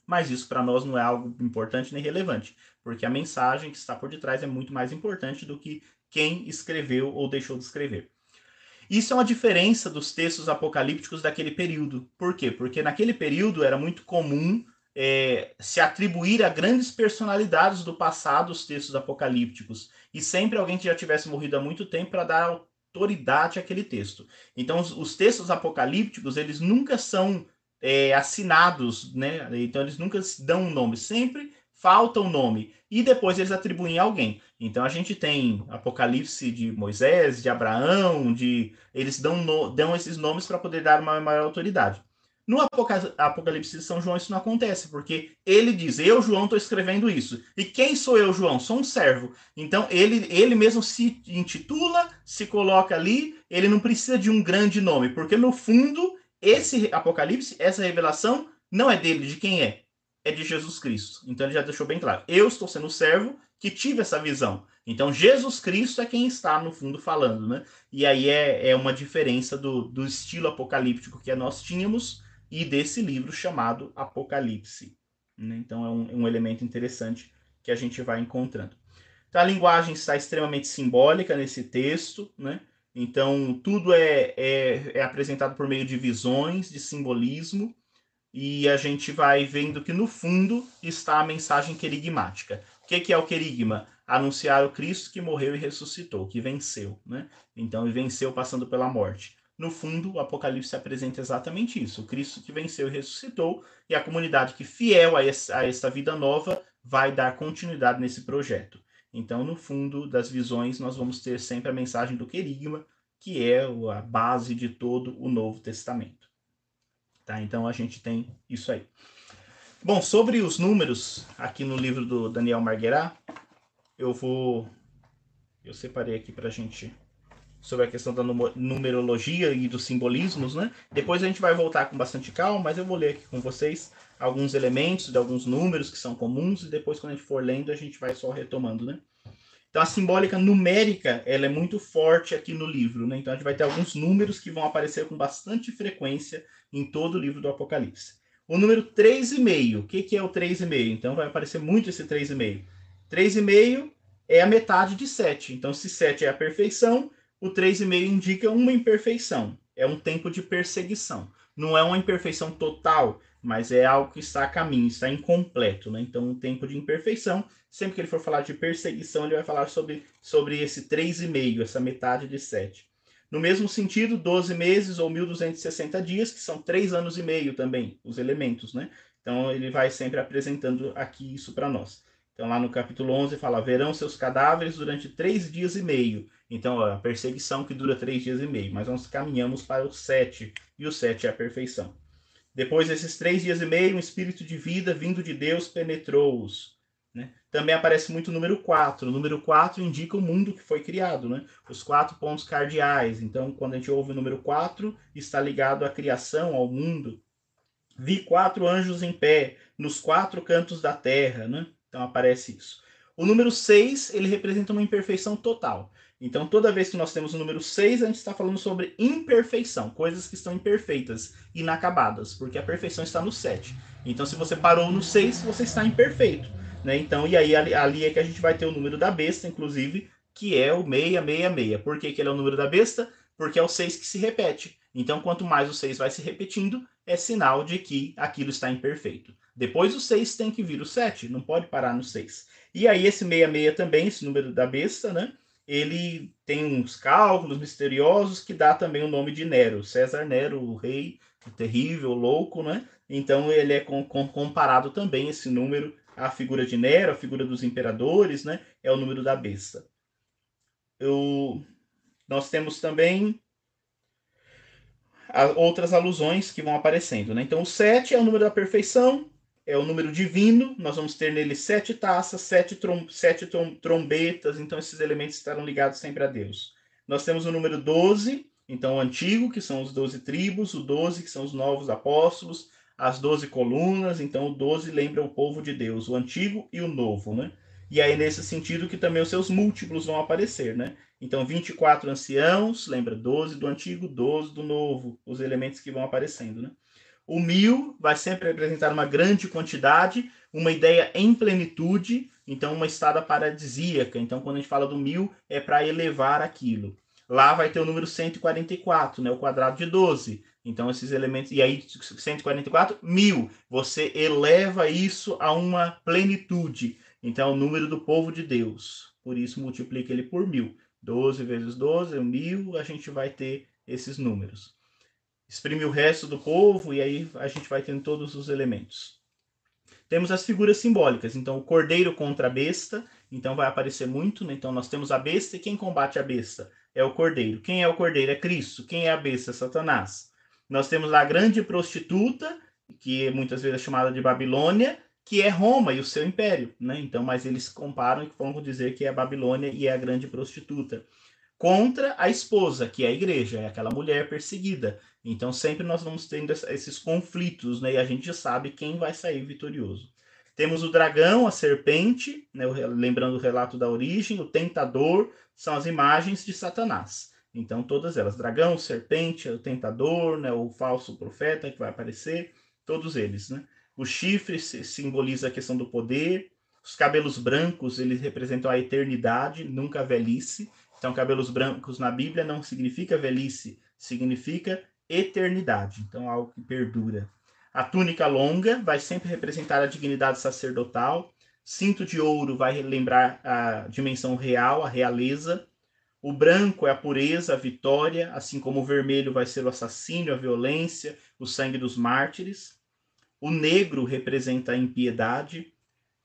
Mas isso para nós não é algo importante nem relevante, porque a mensagem que está por detrás é muito mais importante do que quem escreveu ou deixou de escrever. Isso é uma diferença dos textos apocalípticos daquele período. Por quê? Porque naquele período era muito comum é, se atribuir a grandes personalidades do passado os textos apocalípticos. E sempre alguém que já tivesse morrido há muito tempo para dar autoridade àquele texto. Então, os, os textos apocalípticos, eles nunca são é, assinados, né? Então, eles nunca dão um nome, sempre falta um nome. E depois eles atribuem a alguém. Então, a gente tem Apocalipse de Moisés, de Abraão, de eles dão, no, dão esses nomes para poder dar uma maior autoridade. No Apocalipse de São João isso não acontece, porque ele diz: Eu, João, estou escrevendo isso. E quem sou eu, João? Sou um servo. Então ele, ele mesmo se intitula, se coloca ali, ele não precisa de um grande nome, porque no fundo, esse Apocalipse, essa revelação, não é dele, de quem é? É de Jesus Cristo. Então ele já deixou bem claro: Eu estou sendo servo que tive essa visão. Então, Jesus Cristo é quem está, no fundo, falando, né? E aí é, é uma diferença do, do estilo apocalíptico que nós tínhamos e desse livro chamado Apocalipse. Né? Então é um, um, elemento interessante que a gente vai encontrando. Então, a linguagem está extremamente simbólica nesse texto, né? Então tudo é, é, é apresentado por meio de visões, de simbolismo, e a gente vai vendo que no fundo está a mensagem querigmática. O que, que é o querigma? Anunciar o Cristo que morreu e ressuscitou, que venceu, né? Então, e venceu passando pela morte. No fundo, o Apocalipse apresenta exatamente isso: o Cristo que venceu e ressuscitou, e a comunidade que, fiel a, esse, a esta vida nova, vai dar continuidade nesse projeto. Então, no fundo das visões, nós vamos ter sempre a mensagem do querigma, que é a base de todo o Novo Testamento. Tá? Então, a gente tem isso aí. Bom, sobre os números, aqui no livro do Daniel Marguerá, eu vou. Eu separei aqui para a gente sobre a questão da numerologia e dos simbolismos, né? Depois a gente vai voltar com bastante calma, mas eu vou ler aqui com vocês alguns elementos de alguns números que são comuns e depois quando a gente for lendo a gente vai só retomando, né? Então a simbólica numérica, ela é muito forte aqui no livro, né? Então a gente vai ter alguns números que vão aparecer com bastante frequência em todo o livro do Apocalipse. O número 3,5, o que, que é o 3,5? Então vai aparecer muito esse 3,5. 3,5 é a metade de 7. Então se 7 é a perfeição, o 3,5 indica uma imperfeição, é um tempo de perseguição. Não é uma imperfeição total, mas é algo que está a caminho, está incompleto, né? Então, um tempo de imperfeição. Sempre que ele for falar de perseguição, ele vai falar sobre, sobre esse 3,5, essa metade de 7. No mesmo sentido, 12 meses ou 1.260 dias, que são 3 anos e meio também, os elementos, né? Então, ele vai sempre apresentando aqui isso para nós. Então, lá no capítulo 11, fala: verão seus cadáveres durante três dias e meio. Então, a perseguição que dura três dias e meio. Mas nós caminhamos para o sete, e o sete é a perfeição. Depois desses três dias e meio, um espírito de vida vindo de Deus penetrou-os. Né? Também aparece muito o número 4. O número 4 indica o mundo que foi criado, né? os quatro pontos cardeais. Então, quando a gente ouve o número 4, está ligado à criação, ao mundo. Vi quatro anjos em pé, nos quatro cantos da terra. Né? Então aparece isso. O número 6, ele representa uma imperfeição total. Então, toda vez que nós temos o número 6, a gente está falando sobre imperfeição, coisas que estão imperfeitas, inacabadas, porque a perfeição está no 7. Então, se você parou no 6, você está imperfeito. Né? Então, e aí ali, ali, é que a gente vai ter o número da besta, inclusive, que é o 666. Por que, que ele é o número da besta? Porque é o 6 que se repete. Então, quanto mais o 6 vai se repetindo, é sinal de que aquilo está imperfeito. Depois do 6 tem que vir o 7, não pode parar no 6. E aí esse 66 também, esse número da besta, né? Ele tem uns cálculos misteriosos que dá também o nome de Nero, César Nero, o rei o terrível, louco, né? Então ele é com, com, comparado também esse número à figura de Nero, a figura dos imperadores, né? É o número da besta. Eu, nós temos também outras alusões que vão aparecendo, né? Então o 7 é o número da perfeição, é o número divino, nós vamos ter nele sete taças, sete, trom sete trom trombetas, então esses elementos estarão ligados sempre a Deus. Nós temos o número 12, então o antigo, que são os 12 tribos, o 12, que são os novos apóstolos, as 12 colunas, então o 12 lembra o povo de Deus, o antigo e o novo, né? E aí, nesse sentido, que também os seus múltiplos vão aparecer, né? Então, 24 anciãos, lembra 12 do antigo, 12 do novo, os elementos que vão aparecendo, né? O mil vai sempre representar uma grande quantidade, uma ideia em plenitude, então uma estada paradisíaca. Então, quando a gente fala do mil, é para elevar aquilo. Lá vai ter o número 144, né? o quadrado de 12. Então, esses elementos. E aí, 144, mil. Você eleva isso a uma plenitude. Então, é o número do povo de Deus. Por isso, multiplica ele por mil. 12 vezes 12, mil, a gente vai ter esses números exprime o resto do povo, e aí a gente vai tendo todos os elementos. Temos as figuras simbólicas, então o cordeiro contra a besta, então vai aparecer muito, né? Então nós temos a besta e quem combate a besta é o cordeiro. Quem é o cordeiro? É Cristo. Quem é a besta? É Satanás. Nós temos a grande prostituta, que muitas vezes é chamada de Babilônia, que é Roma e o seu império, né? Então, mas eles comparam e vão dizer que é a Babilônia e é a grande prostituta. Contra a esposa, que é a igreja, é aquela mulher perseguida. Então, sempre nós vamos tendo esses conflitos, né? E a gente já sabe quem vai sair vitorioso. Temos o dragão, a serpente, né? lembrando o relato da origem, o tentador, são as imagens de Satanás. Então, todas elas, dragão, serpente, o tentador, né? o falso profeta que vai aparecer, todos eles, né? O chifre simboliza a questão do poder. Os cabelos brancos, eles representam a eternidade, nunca a velhice. Então, cabelos brancos na Bíblia não significa velhice, significa eternidade. Então, algo que perdura. A túnica longa vai sempre representar a dignidade sacerdotal. Cinto de ouro vai lembrar a dimensão real, a realeza. O branco é a pureza, a vitória, assim como o vermelho vai ser o assassínio, a violência, o sangue dos mártires. O negro representa a impiedade.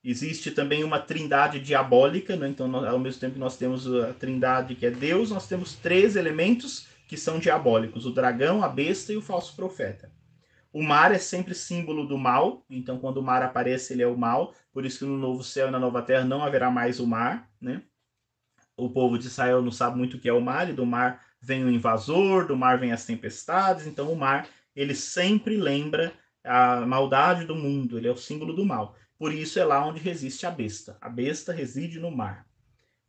Existe também uma trindade diabólica, né? então, ao mesmo tempo que nós temos a trindade que é Deus, nós temos três elementos que são diabólicos: o dragão, a besta e o falso profeta. O mar é sempre símbolo do mal, então quando o mar aparece, ele é o mal, por isso que no novo céu e na nova terra não haverá mais o mar, né? O povo de Israel não sabe muito o que é o mar, e do mar vem o invasor, do mar vem as tempestades, então o mar, ele sempre lembra a maldade do mundo, ele é o símbolo do mal. Por isso é lá onde resiste a besta. A besta reside no mar.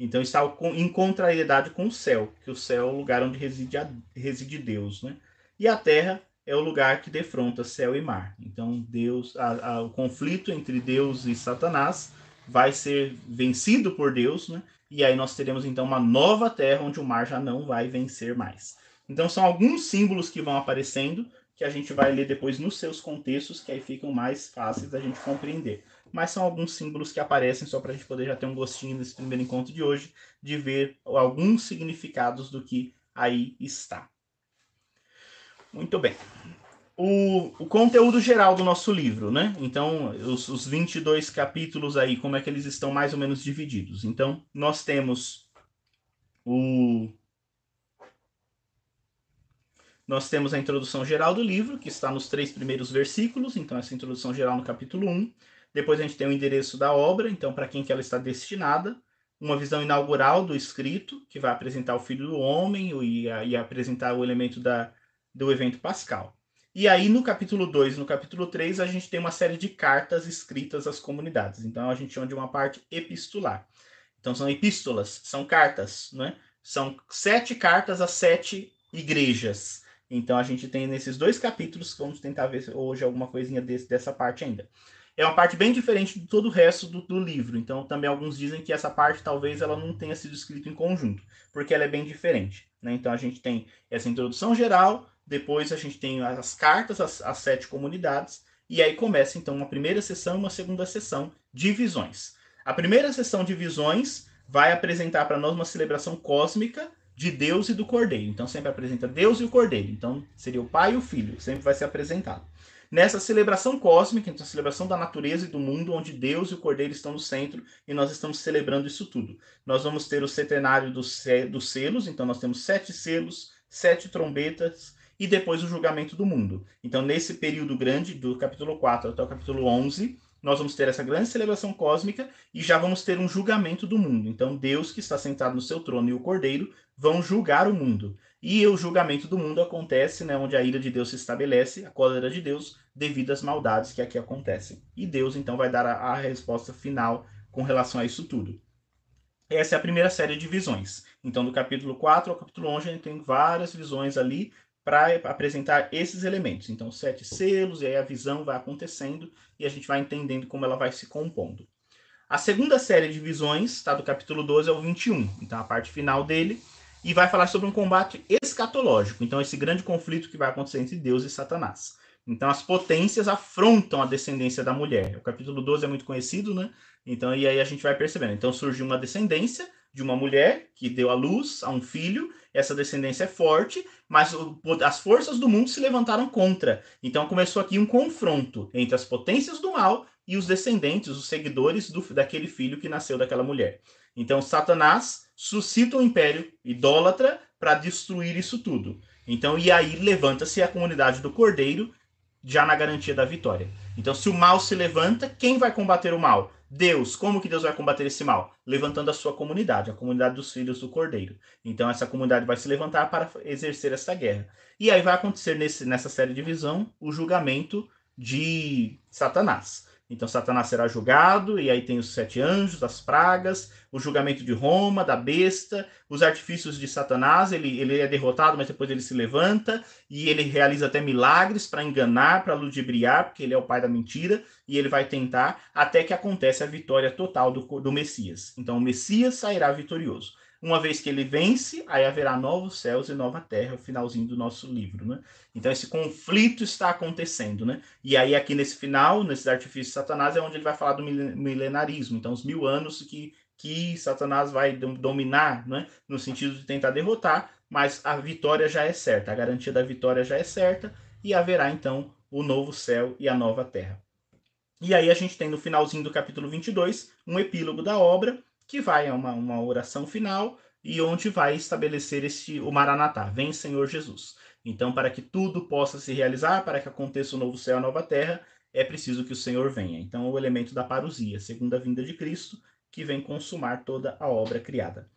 Então está em contrariedade com o céu, que o céu é o lugar onde reside, a, reside Deus, né? E a terra é o lugar que defronta céu e mar. Então Deus, a, a, o conflito entre Deus e Satanás vai ser vencido por Deus, né? E aí nós teremos então uma nova terra onde o mar já não vai vencer mais. Então são alguns símbolos que vão aparecendo que a gente vai ler depois nos seus contextos, que aí ficam mais fáceis da gente compreender. Mas são alguns símbolos que aparecem só para a gente poder já ter um gostinho nesse primeiro encontro de hoje, de ver alguns significados do que aí está. Muito bem. O, o conteúdo geral do nosso livro, né? Então, os, os 22 capítulos aí, como é que eles estão mais ou menos divididos? Então, nós temos o nós temos a introdução geral do livro, que está nos três primeiros versículos, então essa introdução geral no capítulo 1. Depois a gente tem o endereço da obra, então para quem que ela está destinada. Uma visão inaugural do escrito, que vai apresentar o Filho do Homem e, e apresentar o elemento da, do evento pascal. E aí no capítulo 2 e no capítulo 3 a gente tem uma série de cartas escritas às comunidades. Então a gente chama de uma parte epistular. Então são epístolas, são cartas, né? São sete cartas a sete igrejas. Então a gente tem nesses dois capítulos, vamos tentar ver hoje alguma coisinha desse, dessa parte ainda. É uma parte bem diferente de todo o resto do, do, livro. Então também alguns dizem que essa parte talvez ela não tenha sido escrita em conjunto, porque ela é bem diferente. Né? Então a gente tem essa introdução geral, depois a gente tem as cartas às, às sete comunidades, e aí começa então uma primeira sessão e uma segunda sessão de visões. A primeira sessão de visões vai apresentar para nós uma celebração cósmica de Deus e do Cordeiro. Então sempre apresenta Deus e o Cordeiro. Então seria o Pai e o Filho, sempre vai ser apresentado. Nessa celebração cósmica, então a celebração da natureza e do mundo, onde Deus e o Cordeiro estão no centro e nós estamos celebrando isso tudo. Nós vamos ter o centenário dos, dos selos, então nós temos sete selos, sete trombetas e depois o julgamento do mundo. Então, nesse período grande, do capítulo 4 até o capítulo 11, nós vamos ter essa grande celebração cósmica e já vamos ter um julgamento do mundo. Então, Deus, que está sentado no seu trono, e o Cordeiro vão julgar o mundo. E o julgamento do mundo acontece, né, onde a ira de Deus se estabelece, a cólera de Deus, devido às maldades que aqui acontecem. E Deus, então, vai dar a, a resposta final com relação a isso tudo. Essa é a primeira série de visões. Então, do capítulo 4 ao capítulo 11, a gente tem várias visões ali para apresentar esses elementos. Então, sete selos, e aí a visão vai acontecendo e a gente vai entendendo como ela vai se compondo. A segunda série de visões, tá, do capítulo 12 ao 21, então a parte final dele, e vai falar sobre um combate escatológico, então esse grande conflito que vai acontecer entre Deus e Satanás. Então as potências afrontam a descendência da mulher. O capítulo 12 é muito conhecido, né? Então, e aí a gente vai percebendo. Então surgiu uma descendência de uma mulher que deu à luz a um filho, essa descendência é forte, mas as forças do mundo se levantaram contra. Então começou aqui um confronto entre as potências do mal e os descendentes, os seguidores do, daquele filho que nasceu daquela mulher. Então Satanás suscita um império idólatra para destruir isso tudo. Então, e aí levanta-se a comunidade do Cordeiro, já na garantia da vitória. Então, se o mal se levanta, quem vai combater o mal? Deus. Como que Deus vai combater esse mal? Levantando a sua comunidade, a comunidade dos filhos do Cordeiro. Então, essa comunidade vai se levantar para exercer essa guerra. E aí vai acontecer nesse, nessa série de visão o julgamento de Satanás. Então Satanás será julgado, e aí tem os sete anjos, as pragas, o julgamento de Roma, da besta, os artifícios de Satanás, ele, ele é derrotado, mas depois ele se levanta, e ele realiza até milagres para enganar, para ludibriar, porque ele é o pai da mentira, e ele vai tentar até que acontece a vitória total do, do Messias. Então o Messias sairá vitorioso. Uma vez que ele vence, aí haverá novos céus e nova terra, o finalzinho do nosso livro, né? Então esse conflito está acontecendo, né? E aí aqui nesse final, nesses artifícios de Satanás, é onde ele vai falar do milenarismo. Então os mil anos que, que Satanás vai dominar, né? No sentido de tentar derrotar, mas a vitória já é certa, a garantia da vitória já é certa, e haverá então o novo céu e a nova terra. E aí a gente tem no finalzinho do capítulo 22 um epílogo da obra, que vai a uma, uma oração final e onde vai estabelecer este, o Maranatá, vem Senhor Jesus. Então, para que tudo possa se realizar, para que aconteça o novo céu a nova terra, é preciso que o Senhor venha. Então, o elemento da parousia, segunda vinda de Cristo, que vem consumar toda a obra criada.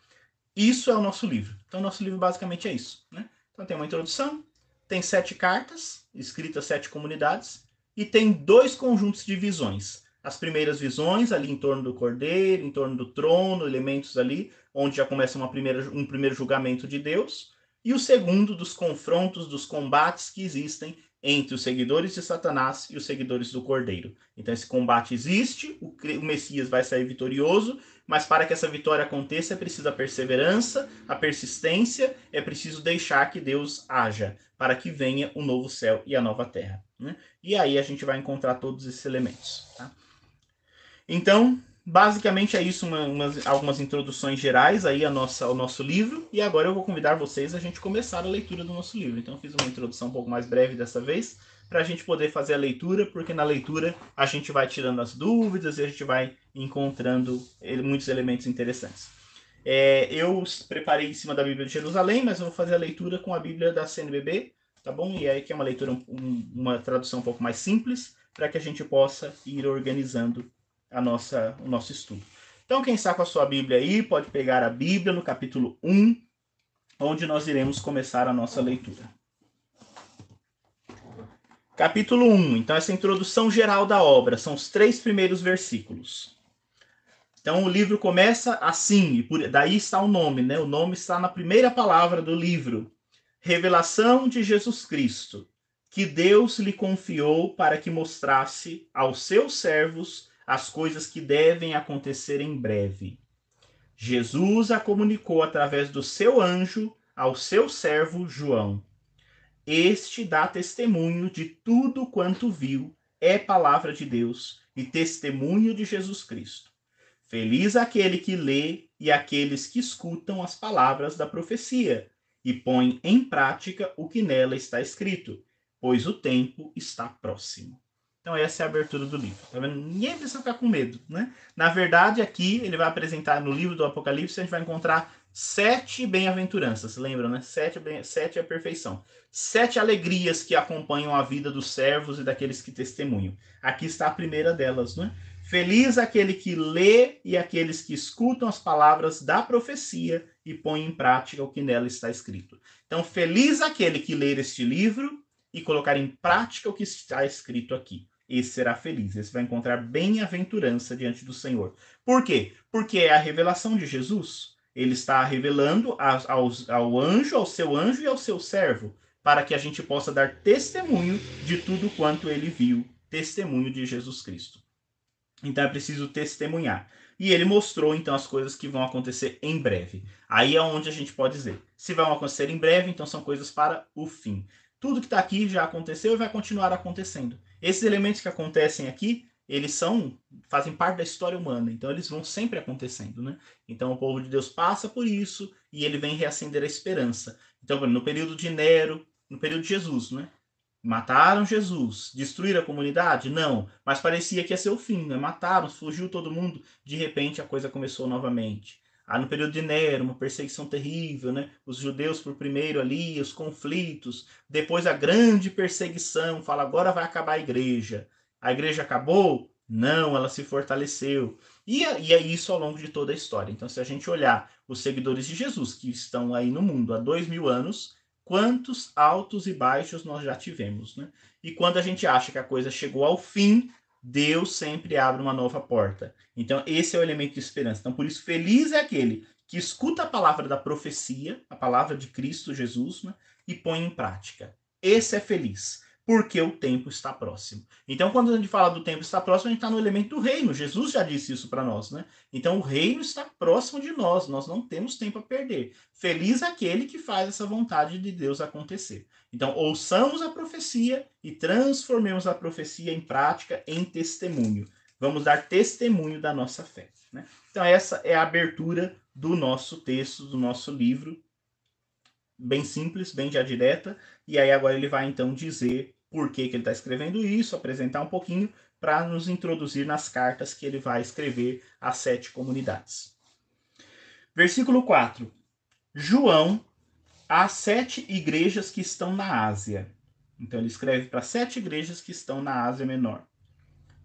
Isso é o nosso livro. Então, nosso livro basicamente é isso. Né? Então, tem uma introdução, tem sete cartas, escritas sete comunidades, e tem dois conjuntos de visões as primeiras visões ali em torno do cordeiro, em torno do trono, elementos ali, onde já começa uma primeira, um primeiro julgamento de Deus, e o segundo dos confrontos, dos combates que existem entre os seguidores de Satanás e os seguidores do Cordeiro. Então esse combate existe, o, o Messias vai sair vitorioso, mas para que essa vitória aconteça é preciso a perseverança, a persistência, é preciso deixar que Deus haja, para que venha o novo céu e a nova terra. Né? E aí a gente vai encontrar todos esses elementos. Tá? Então, basicamente é isso, uma, umas, algumas introduções gerais aí a nossa, ao nosso livro. E agora eu vou convidar vocês a gente começar a leitura do nosso livro. Então, fiz uma introdução um pouco mais breve dessa vez, para a gente poder fazer a leitura, porque na leitura a gente vai tirando as dúvidas e a gente vai encontrando muitos elementos interessantes. É, eu preparei em cima da Bíblia de Jerusalém, mas eu vou fazer a leitura com a Bíblia da CNBB, tá bom? E aí que é uma leitura, um, uma tradução um pouco mais simples, para que a gente possa ir organizando a nossa, o nosso estudo. Então, quem está com a sua Bíblia aí, pode pegar a Bíblia no capítulo 1, onde nós iremos começar a nossa leitura. Capítulo 1. Então, essa introdução geral da obra, são os três primeiros versículos. Então, o livro começa assim, e por, daí está o nome, né? O nome está na primeira palavra do livro. Revelação de Jesus Cristo, que Deus lhe confiou para que mostrasse aos seus servos as coisas que devem acontecer em breve. Jesus a comunicou através do seu anjo ao seu servo João. Este dá testemunho de tudo quanto viu, é palavra de Deus e testemunho de Jesus Cristo. Feliz aquele que lê e aqueles que escutam as palavras da profecia e põem em prática o que nela está escrito, pois o tempo está próximo. Então essa é a abertura do livro. Tá vendo? Ninguém precisa ficar com medo, né? Na verdade, aqui ele vai apresentar no livro do Apocalipse, a gente vai encontrar sete bem-aventuranças, lembram, né? Sete, bem, sete é a perfeição. Sete alegrias que acompanham a vida dos servos e daqueles que testemunham. Aqui está a primeira delas, né? Feliz aquele que lê e aqueles que escutam as palavras da profecia e põe em prática o que nela está escrito. Então, feliz aquele que ler este livro e colocar em prática o que está escrito aqui esse será feliz, esse vai encontrar bem-aventurança diante do Senhor. Por quê? Porque é a revelação de Jesus. Ele está revelando ao, ao anjo, ao seu anjo e ao seu servo, para que a gente possa dar testemunho de tudo quanto ele viu, testemunho de Jesus Cristo. Então é preciso testemunhar. E ele mostrou então as coisas que vão acontecer em breve. Aí é onde a gente pode dizer: se vão acontecer em breve, então são coisas para o fim. Tudo que está aqui já aconteceu e vai continuar acontecendo. Esses elementos que acontecem aqui, eles são fazem parte da história humana, então eles vão sempre acontecendo, né? Então o povo de Deus passa por isso e ele vem reacender a esperança. Então, no período de Nero, no período de Jesus, né? Mataram Jesus, destruíram a comunidade? Não, mas parecia que ia ser o fim, né? Mataram, fugiu todo mundo, de repente a coisa começou novamente. Ah, no período de Nero, uma perseguição terrível, né? Os judeus por primeiro ali, os conflitos, depois a grande perseguição, fala agora vai acabar a igreja. A igreja acabou? Não, ela se fortaleceu. E, e é isso ao longo de toda a história. Então, se a gente olhar os seguidores de Jesus que estão aí no mundo há dois mil anos, quantos altos e baixos nós já tivemos, né? E quando a gente acha que a coisa chegou ao fim, Deus sempre abre uma nova porta. Então, esse é o elemento de esperança. Então, por isso, feliz é aquele que escuta a palavra da profecia, a palavra de Cristo Jesus, né, e põe em prática. Esse é feliz porque o tempo está próximo. Então, quando a gente fala do tempo está próximo, a gente está no elemento do reino. Jesus já disse isso para nós, né? Então, o reino está próximo de nós, nós não temos tempo a perder. Feliz aquele que faz essa vontade de Deus acontecer. Então, ouçamos a profecia e transformemos a profecia em prática, em testemunho. Vamos dar testemunho da nossa fé. Né? Então, essa é a abertura do nosso texto, do nosso livro. Bem simples, bem já direta. E aí, agora ele vai então dizer por que, que ele está escrevendo isso, apresentar um pouquinho para nos introduzir nas cartas que ele vai escrever às sete comunidades. Versículo 4. João, às sete igrejas que estão na Ásia. Então ele escreve para sete igrejas que estão na Ásia Menor.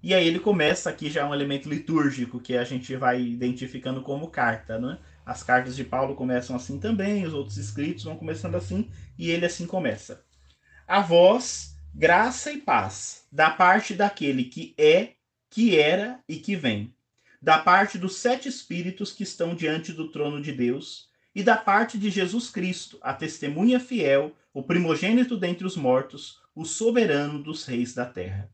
E aí ele começa aqui já um elemento litúrgico que a gente vai identificando como carta, né? As cartas de Paulo começam assim também, os outros escritos vão começando assim, e ele assim começa. A voz graça e paz da parte daquele que é, que era e que vem, da parte dos sete espíritos que estão diante do trono de Deus, e da parte de Jesus Cristo, a testemunha fiel, o primogênito dentre os mortos, o soberano dos reis da terra.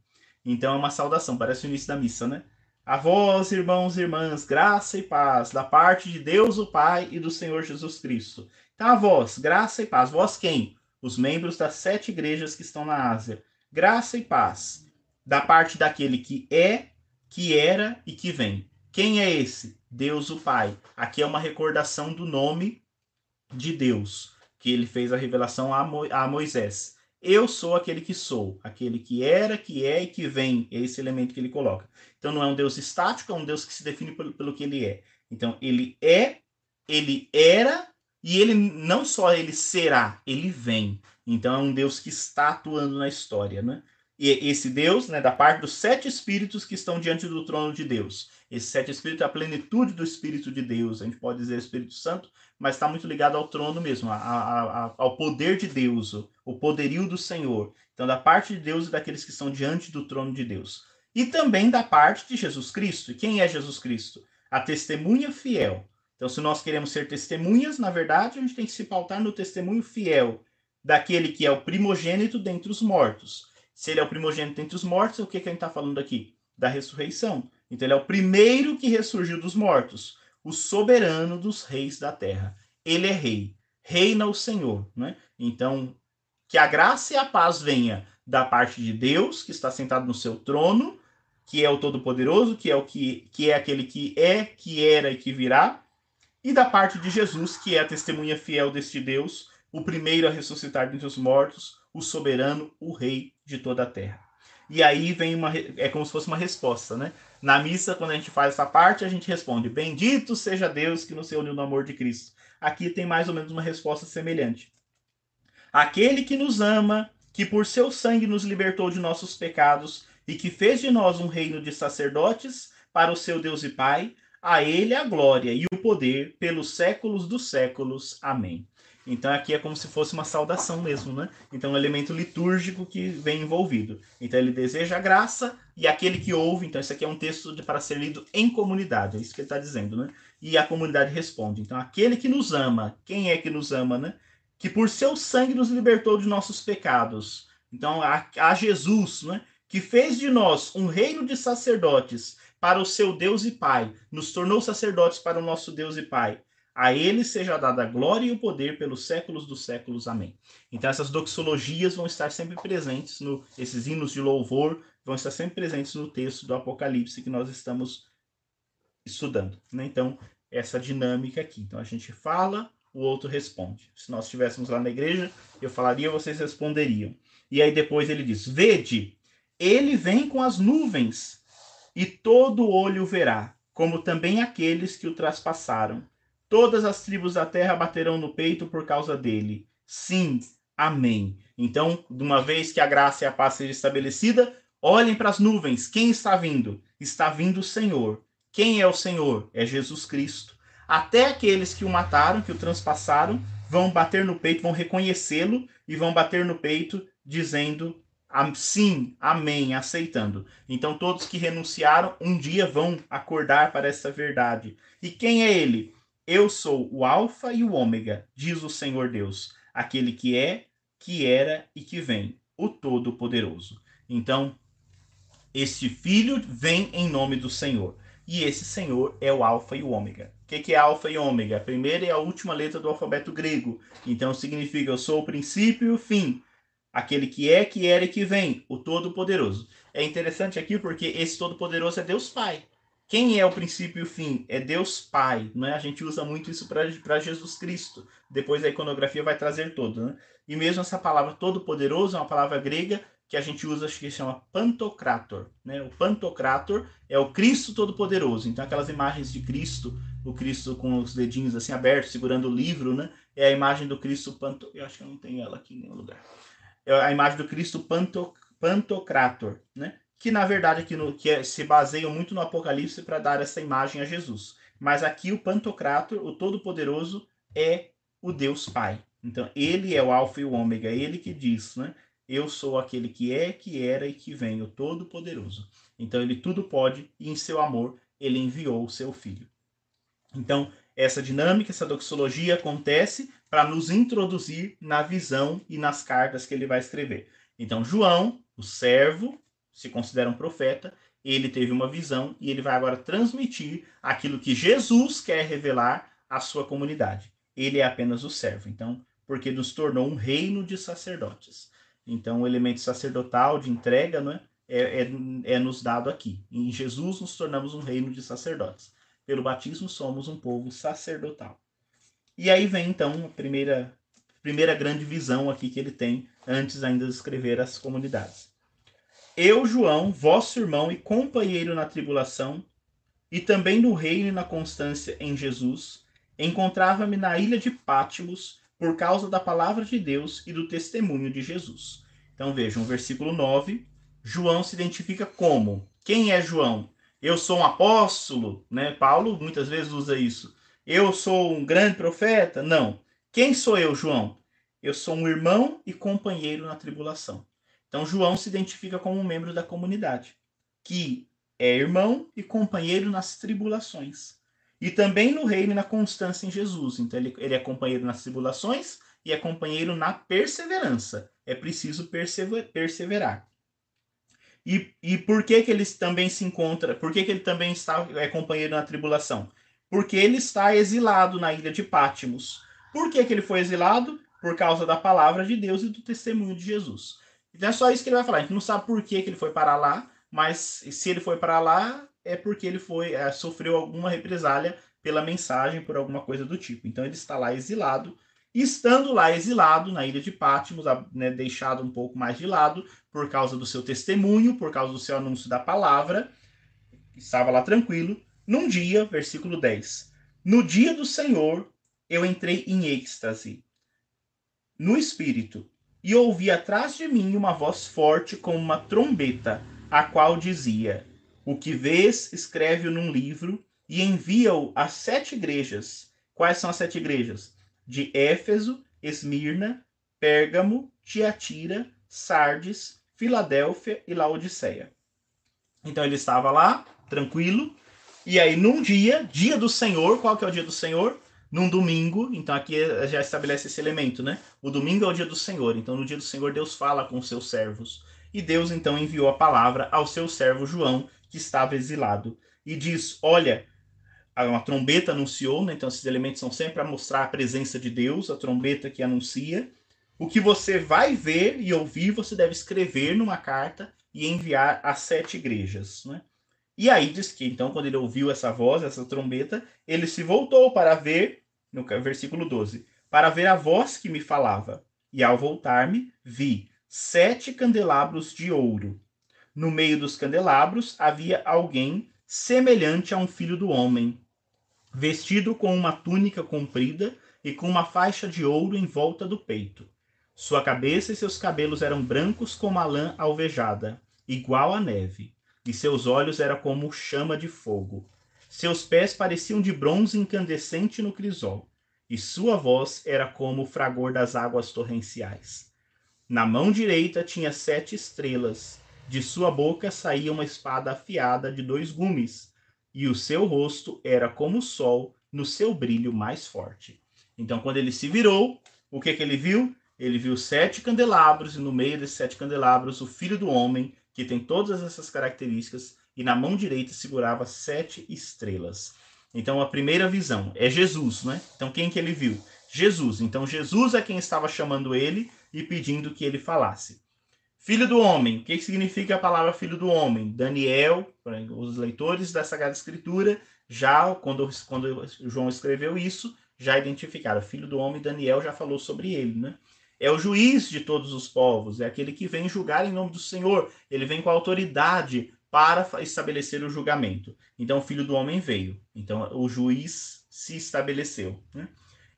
Então é uma saudação, parece o início da missa, né? A vós, irmãos e irmãs, graça e paz da parte de Deus o Pai e do Senhor Jesus Cristo. Então a vós, graça e paz. Vós quem? os membros das sete igrejas que estão na Ásia. Graça e paz da parte daquele que é, que era e que vem. Quem é esse? Deus o Pai. Aqui é uma recordação do nome de Deus, que ele fez a revelação a, Mo a Moisés. Eu sou aquele que sou, aquele que era, que é e que vem. É esse elemento que ele coloca. Então não é um Deus estático, é um Deus que se define pelo, pelo que ele é. Então ele é, ele era e ele não só ele será, ele vem. Então é um Deus que está atuando na história, né? E esse Deus, né, da parte dos sete espíritos que estão diante do trono de Deus. Esse sete espíritos é a plenitude do Espírito de Deus. A gente pode dizer Espírito Santo, mas está muito ligado ao trono mesmo, a, a, a, ao poder de Deus, o poderio do Senhor. Então, da parte de Deus e daqueles que estão diante do trono de Deus. E também da parte de Jesus Cristo. E quem é Jesus Cristo? A testemunha fiel então, se nós queremos ser testemunhas, na verdade, a gente tem que se pautar no testemunho fiel daquele que é o primogênito dentre os mortos. Se ele é o primogênito dentre os mortos, o que, que a gente está falando aqui? Da ressurreição. Então, ele é o primeiro que ressurgiu dos mortos, o soberano dos reis da terra. Ele é rei, reina o Senhor. Né? Então, que a graça e a paz venha da parte de Deus, que está sentado no seu trono, que é o Todo-Poderoso, que é o que, que é aquele que é, que era e que virá, e da parte de Jesus, que é a testemunha fiel deste Deus, o primeiro a ressuscitar dentre os mortos, o soberano, o rei de toda a terra. E aí vem uma é como se fosse uma resposta, né? Na missa, quando a gente faz essa parte, a gente responde: Bendito seja Deus que nos reuniu no amor de Cristo. Aqui tem mais ou menos uma resposta semelhante. Aquele que nos ama, que por seu sangue nos libertou de nossos pecados e que fez de nós um reino de sacerdotes para o seu Deus e Pai, a ele a glória e o poder pelos séculos dos séculos. Amém. Então aqui é como se fosse uma saudação mesmo, né? Então é um elemento litúrgico que vem envolvido. Então ele deseja a graça e aquele que ouve, então isso aqui é um texto de, para ser lido em comunidade, é isso que ele está dizendo, né? E a comunidade responde. Então aquele que nos ama, quem é que nos ama, né? Que por seu sangue nos libertou de nossos pecados. Então a, a Jesus, né? Que fez de nós um reino de sacerdotes para o seu Deus e Pai, nos tornou sacerdotes para o nosso Deus e Pai. A ele seja dada a glória e o poder pelos séculos dos séculos. Amém. Então essas doxologias vão estar sempre presentes no esses hinos de louvor vão estar sempre presentes no texto do Apocalipse que nós estamos estudando, né? Então, essa dinâmica aqui. Então a gente fala, o outro responde. Se nós estivéssemos lá na igreja, eu falaria, vocês responderiam. E aí depois ele diz: "Vede, ele vem com as nuvens e todo olho verá, como também aqueles que o traspassaram, Todas as tribos da terra baterão no peito por causa dele. Sim, amém. Então, de uma vez que a graça e a paz sejam estabelecida, olhem para as nuvens. Quem está vindo? Está vindo o Senhor. Quem é o Senhor? É Jesus Cristo. Até aqueles que o mataram, que o transpassaram, vão bater no peito, vão reconhecê-lo e vão bater no peito dizendo sim, amém, aceitando. Então todos que renunciaram um dia vão acordar para essa verdade. E quem é ele? Eu sou o Alfa e o Ômega, diz o Senhor Deus, aquele que é, que era e que vem, o Todo-Poderoso. Então, este filho vem em nome do Senhor. E esse Senhor é o Alfa e o Ômega. O que, que é Alfa e Ômega? A primeira e a última letra do alfabeto grego. Então significa eu sou o princípio e o fim. Aquele que é, que era e que vem, o Todo-Poderoso. É interessante aqui porque esse Todo-Poderoso é Deus Pai. Quem é o princípio e o fim? É Deus Pai, né? A gente usa muito isso para Jesus Cristo. Depois a iconografia vai trazer todo, né? E mesmo essa palavra todo-poderoso é uma palavra grega que a gente usa, acho que chama Pantocrator, né? O Pantocrator é o Cristo todo-poderoso. Então aquelas imagens de Cristo, o Cristo com os dedinhos assim abertos, segurando o livro, né? É a imagem do Cristo Panto... Eu acho que eu não tenho ela aqui em nenhum lugar. É a imagem do Cristo Panto... Pantocrator, né? Que na verdade aqui no, que é, se baseiam muito no Apocalipse para dar essa imagem a Jesus. Mas aqui o Pantocrator, o Todo-Poderoso, é o Deus Pai. Então ele é o Alfa e o Ômega, ele que diz, né? Eu sou aquele que é, que era e que vem, o Todo-Poderoso. Então ele tudo pode e em seu amor ele enviou o seu Filho. Então essa dinâmica, essa doxologia acontece para nos introduzir na visão e nas cartas que ele vai escrever. Então João, o servo, se considera um profeta, ele teve uma visão e ele vai agora transmitir aquilo que Jesus quer revelar à sua comunidade. Ele é apenas o servo, então, porque nos tornou um reino de sacerdotes. Então, o elemento sacerdotal de entrega né, é, é, é nos dado aqui. Em Jesus nos tornamos um reino de sacerdotes. Pelo batismo somos um povo sacerdotal. E aí vem então a primeira, primeira grande visão aqui que ele tem antes ainda de escrever as comunidades. Eu, João, vosso irmão e companheiro na tribulação, e também no reino e na constância em Jesus, encontrava-me na ilha de Pátimos por causa da palavra de Deus e do testemunho de Jesus. Então vejam, versículo 9, João se identifica como? Quem é João? Eu sou um apóstolo, né? Paulo muitas vezes usa isso. Eu sou um grande profeta? Não. Quem sou eu, João? Eu sou um irmão e companheiro na tribulação. Então, João se identifica como um membro da comunidade, que é irmão e companheiro nas tribulações. E também no reino e na constância em Jesus. Então, ele, ele é companheiro nas tribulações e é companheiro na perseverança. É preciso perseverar. E, e por que, que ele também se encontra? Por que, que ele também está, é companheiro na tribulação? Porque ele está exilado na ilha de Pátimos. Por que, que ele foi exilado? Por causa da palavra de Deus e do testemunho de Jesus. Então é só isso que ele vai falar. A gente não sabe por que, que ele foi parar lá, mas se ele foi parar lá, é porque ele foi é, sofreu alguma represália pela mensagem, por alguma coisa do tipo. Então ele está lá exilado. E estando lá exilado na ilha de Patmos, né, deixado um pouco mais de lado, por causa do seu testemunho, por causa do seu anúncio da palavra, estava lá tranquilo. Num dia, versículo 10: No dia do Senhor, eu entrei em êxtase, no espírito, e ouvi atrás de mim uma voz forte como uma trombeta, a qual dizia: O que vês, escreve-o num livro e envia-o às sete igrejas. Quais são as sete igrejas? De Éfeso, Esmirna, Pérgamo, Tiatira, Sardes, Filadélfia e Laodiceia. Então ele estava lá, tranquilo, e aí num dia, dia do Senhor, qual que é o dia do Senhor? Num domingo, então aqui já estabelece esse elemento, né? O domingo é o dia do Senhor, então no dia do Senhor Deus fala com os seus servos. E Deus então enviou a palavra ao seu servo João, que estava exilado, e diz: Olha, uma trombeta anunciou, né? então esses elementos são sempre para mostrar a presença de Deus, a trombeta que anuncia. O que você vai ver e ouvir, você deve escrever numa carta e enviar às sete igrejas. Né? E aí diz que, então, quando ele ouviu essa voz, essa trombeta, ele se voltou para ver, no versículo 12, para ver a voz que me falava. E ao voltar-me, vi sete candelabros de ouro. No meio dos candelabros havia alguém semelhante a um filho do homem. vestido com uma túnica comprida e com uma faixa de ouro em volta do peito. Sua cabeça e seus cabelos eram brancos como a lã alvejada, igual à neve, e seus olhos eram como chama de fogo. Seus pés pareciam de bronze incandescente no crisol, e sua voz era como o fragor das águas torrenciais. Na mão direita tinha sete estrelas, de sua boca saía uma espada afiada de dois gumes, e o seu rosto era como o sol no seu brilho mais forte. Então, quando ele se virou, o que, que ele viu? Ele viu sete candelabros, e no meio desses sete candelabros, o filho do homem, que tem todas essas características, e na mão direita segurava sete estrelas. Então, a primeira visão é Jesus, né? Então, quem que ele viu? Jesus. Então, Jesus é quem estava chamando ele e pedindo que ele falasse. Filho do homem, o que significa a palavra filho do homem? Daniel, os leitores da Sagrada Escritura, já quando, quando João escreveu isso, já identificaram. Filho do homem, Daniel já falou sobre ele, né? É o juiz de todos os povos, é aquele que vem julgar em nome do Senhor. Ele vem com autoridade para estabelecer o julgamento. Então, o filho do homem veio. Então, o juiz se estabeleceu. Né?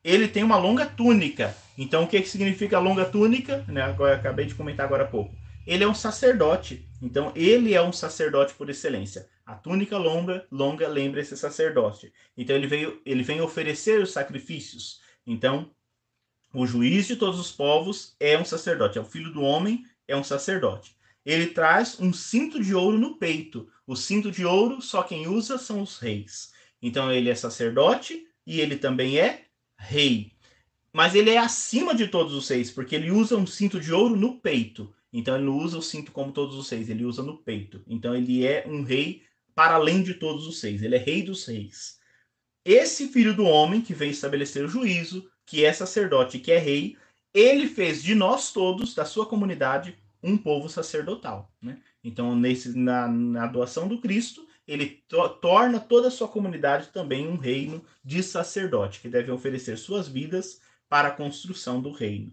Ele tem uma longa túnica. Então, o que, que significa longa túnica? Né? Acabei de comentar agora há pouco. Ele é um sacerdote. Então, ele é um sacerdote por excelência. A túnica longa, longa lembra esse sacerdote. Então, ele, veio, ele vem oferecer os sacrifícios. Então, o juiz de todos os povos é um sacerdote. É o filho do homem, é um sacerdote ele traz um cinto de ouro no peito. O cinto de ouro, só quem usa são os reis. Então ele é sacerdote e ele também é rei. Mas ele é acima de todos os reis, porque ele usa um cinto de ouro no peito. Então ele não usa o cinto como todos os reis, ele usa no peito. Então ele é um rei para além de todos os reis, ele é rei dos reis. Esse filho do homem que veio estabelecer o juízo, que é sacerdote, que é rei, ele fez de nós todos, da sua comunidade, um povo sacerdotal. Né? Então, nesse, na, na doação do Cristo, ele to torna toda a sua comunidade também um reino de sacerdote, que deve oferecer suas vidas para a construção do reino.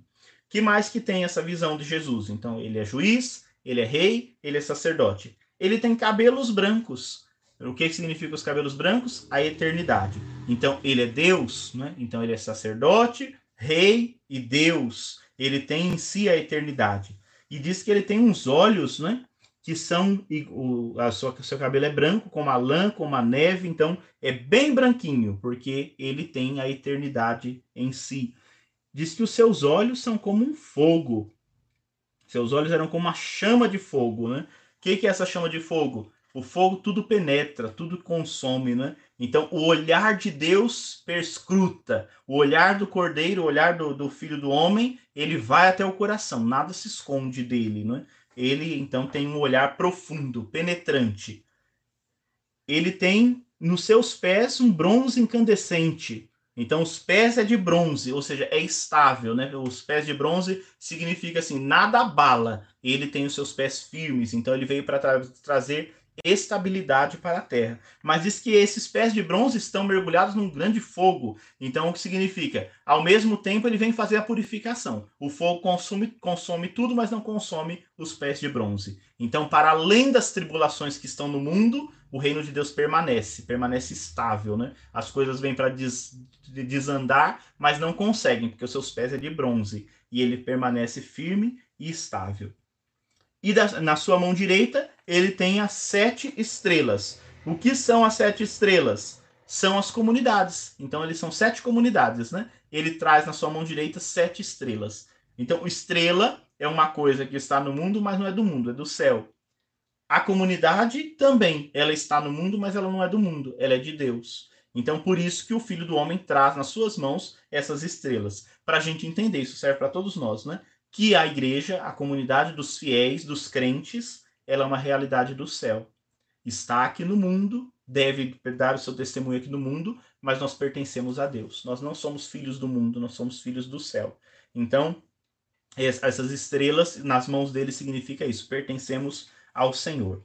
Que mais que tem essa visão de Jesus? Então, ele é juiz, ele é rei, ele é sacerdote. Ele tem cabelos brancos. O que significa os cabelos brancos? A eternidade. Então, ele é Deus, né? Então, ele é sacerdote, rei e Deus. Ele tem em si a eternidade e diz que ele tem uns olhos, né? Que são, o, a sua, seu cabelo é branco, como a lã, como a neve, então é bem branquinho, porque ele tem a eternidade em si. Diz que os seus olhos são como um fogo. Seus olhos eram como uma chama de fogo, né? O que, que é essa chama de fogo? O fogo tudo penetra, tudo consome, né? Então, o olhar de Deus perscruta, o olhar do cordeiro, o olhar do, do filho do homem, ele vai até o coração, nada se esconde dele, né? Ele, então, tem um olhar profundo, penetrante. Ele tem nos seus pés um bronze incandescente. Então, os pés é de bronze, ou seja, é estável, né? Os pés de bronze significa assim, nada abala. Ele tem os seus pés firmes, então ele veio para tra trazer estabilidade para a terra. Mas diz que esses pés de bronze estão mergulhados num grande fogo. Então, o que significa? Ao mesmo tempo, ele vem fazer a purificação. O fogo consome, consome tudo, mas não consome os pés de bronze. Então, para além das tribulações que estão no mundo, o reino de Deus permanece, permanece estável, né? As coisas vêm para des, desandar, mas não conseguem, porque os seus pés é de bronze. E ele permanece firme e estável. E da, na sua mão direita ele tem as sete estrelas. O que são as sete estrelas? São as comunidades. Então, eles são sete comunidades, né? Ele traz na sua mão direita sete estrelas. Então, estrela é uma coisa que está no mundo, mas não é do mundo, é do céu. A comunidade também, ela está no mundo, mas ela não é do mundo, ela é de Deus. Então, por isso que o Filho do Homem traz nas suas mãos essas estrelas. Para a gente entender, isso serve para todos nós, né? Que a igreja, a comunidade dos fiéis, dos crentes, ela é uma realidade do céu. Está aqui no mundo, deve dar o seu testemunho aqui no mundo, mas nós pertencemos a Deus. Nós não somos filhos do mundo, nós somos filhos do céu. Então, essas estrelas nas mãos dele significa isso, pertencemos ao Senhor.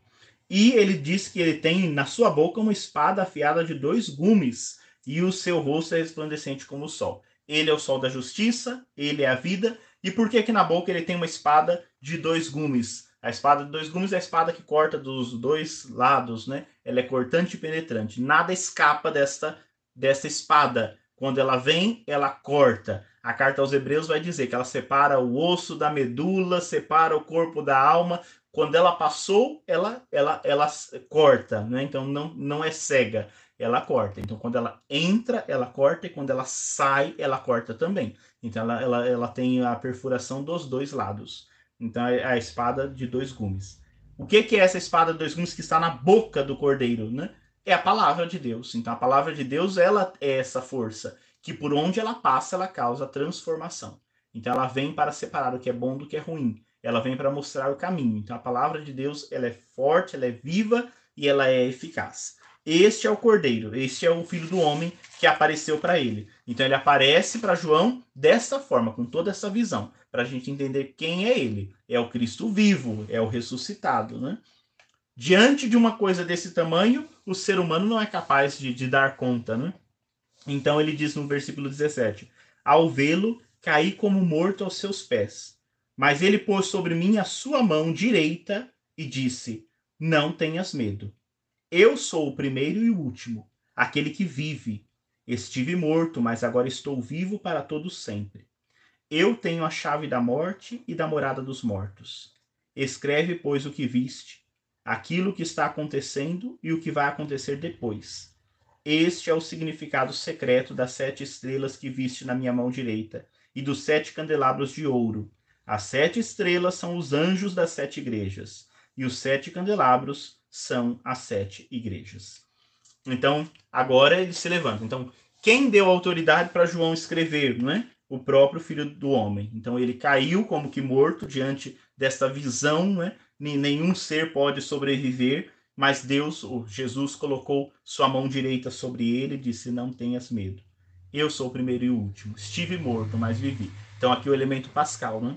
E ele diz que ele tem na sua boca uma espada afiada de dois gumes, e o seu rosto é resplandecente como o sol. Ele é o sol da justiça, ele é a vida. E por que que na boca ele tem uma espada de dois gumes? A espada de dois gumes é a espada que corta dos dois lados, né? Ela é cortante e penetrante. Nada escapa desta dessa espada. Quando ela vem, ela corta. A carta aos Hebreus vai dizer que ela separa o osso da medula, separa o corpo da alma. Quando ela passou, ela ela ela corta, né? Então não não é cega, ela corta. Então quando ela entra, ela corta e quando ela sai, ela corta também. Então ela ela, ela tem a perfuração dos dois lados. Então é a espada de dois gumes. O que, que é essa espada de dois gumes que está na boca do cordeiro, né? É a palavra de Deus. Então a palavra de Deus ela é essa força que por onde ela passa ela causa transformação. Então ela vem para separar o que é bom do que é ruim. Ela vem para mostrar o caminho. Então a palavra de Deus ela é forte, ela é viva e ela é eficaz. Este é o Cordeiro, este é o Filho do Homem que apareceu para ele. Então ele aparece para João desta forma, com toda essa visão, para a gente entender quem é ele. É o Cristo vivo, é o ressuscitado, né? Diante de uma coisa desse tamanho, o ser humano não é capaz de, de dar conta, né? Então ele diz no versículo 17: Ao vê-lo, caí como morto aos seus pés. Mas ele pôs sobre mim a sua mão direita e disse: Não tenhas medo. Eu sou o primeiro e o último, aquele que vive. Estive morto, mas agora estou vivo para todo sempre. Eu tenho a chave da morte e da morada dos mortos. Escreve, pois, o que viste, aquilo que está acontecendo e o que vai acontecer depois. Este é o significado secreto das sete estrelas que viste na minha mão direita e dos sete candelabros de ouro. As sete estrelas são os anjos das sete igrejas, e os sete candelabros são as sete igrejas. Então, agora ele se levanta. Então, quem deu autoridade para João escrever, não é? O próprio filho do homem. Então, ele caiu como que morto diante desta visão, não é? Nenhum ser pode sobreviver, mas Deus, Jesus, colocou sua mão direita sobre ele e disse: Não tenhas medo. Eu sou o primeiro e o último. Estive morto, mas vivi. Então, aqui o elemento pascal, né?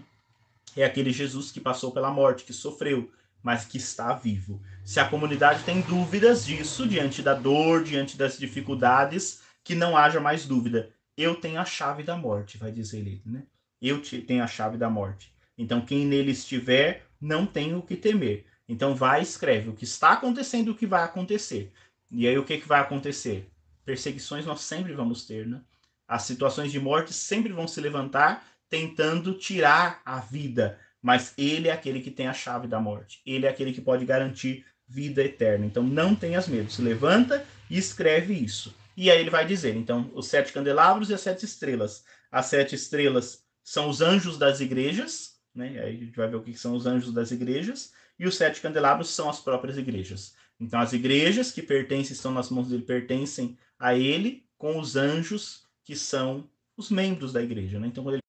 É aquele Jesus que passou pela morte, que sofreu, mas que está vivo. Se a comunidade tem dúvidas disso, diante da dor, diante das dificuldades, que não haja mais dúvida. Eu tenho a chave da morte, vai dizer ele, né? Eu tenho a chave da morte. Então, quem nele estiver, não tem o que temer. Então, vai e escreve o que está acontecendo o que vai acontecer. E aí, o que, que vai acontecer? Perseguições nós sempre vamos ter, né? As situações de morte sempre vão se levantar tentando tirar a vida, mas ele é aquele que tem a chave da morte. Ele é aquele que pode garantir vida eterna. Então não tenhas medo. Se levanta e escreve isso. E aí ele vai dizer, então, os sete candelabros e as sete estrelas. As sete estrelas são os anjos das igrejas, né? Aí a gente vai ver o que são os anjos das igrejas. E os sete candelabros são as próprias igrejas. Então as igrejas que pertencem, estão nas mãos dele, pertencem a ele, com os anjos que são os membros da igreja. Né? Então, ele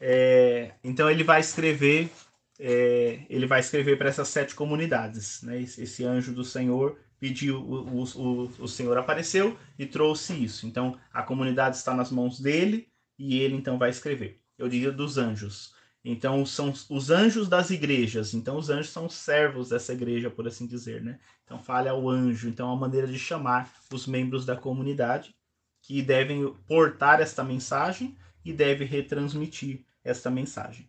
é, então ele vai escrever, é, ele vai escrever para essas sete comunidades. Né? Esse, anjo do Senhor pediu, o, o, o Senhor apareceu e trouxe isso. Então a comunidade está nas mãos dele e ele então vai escrever. Eu diria dos anjos. Então são os anjos das igrejas. Então os anjos são os servos dessa igreja, por assim dizer, né? Então fala ao anjo. Então é uma maneira de chamar os membros da comunidade que devem portar esta mensagem e deve retransmitir esta mensagem.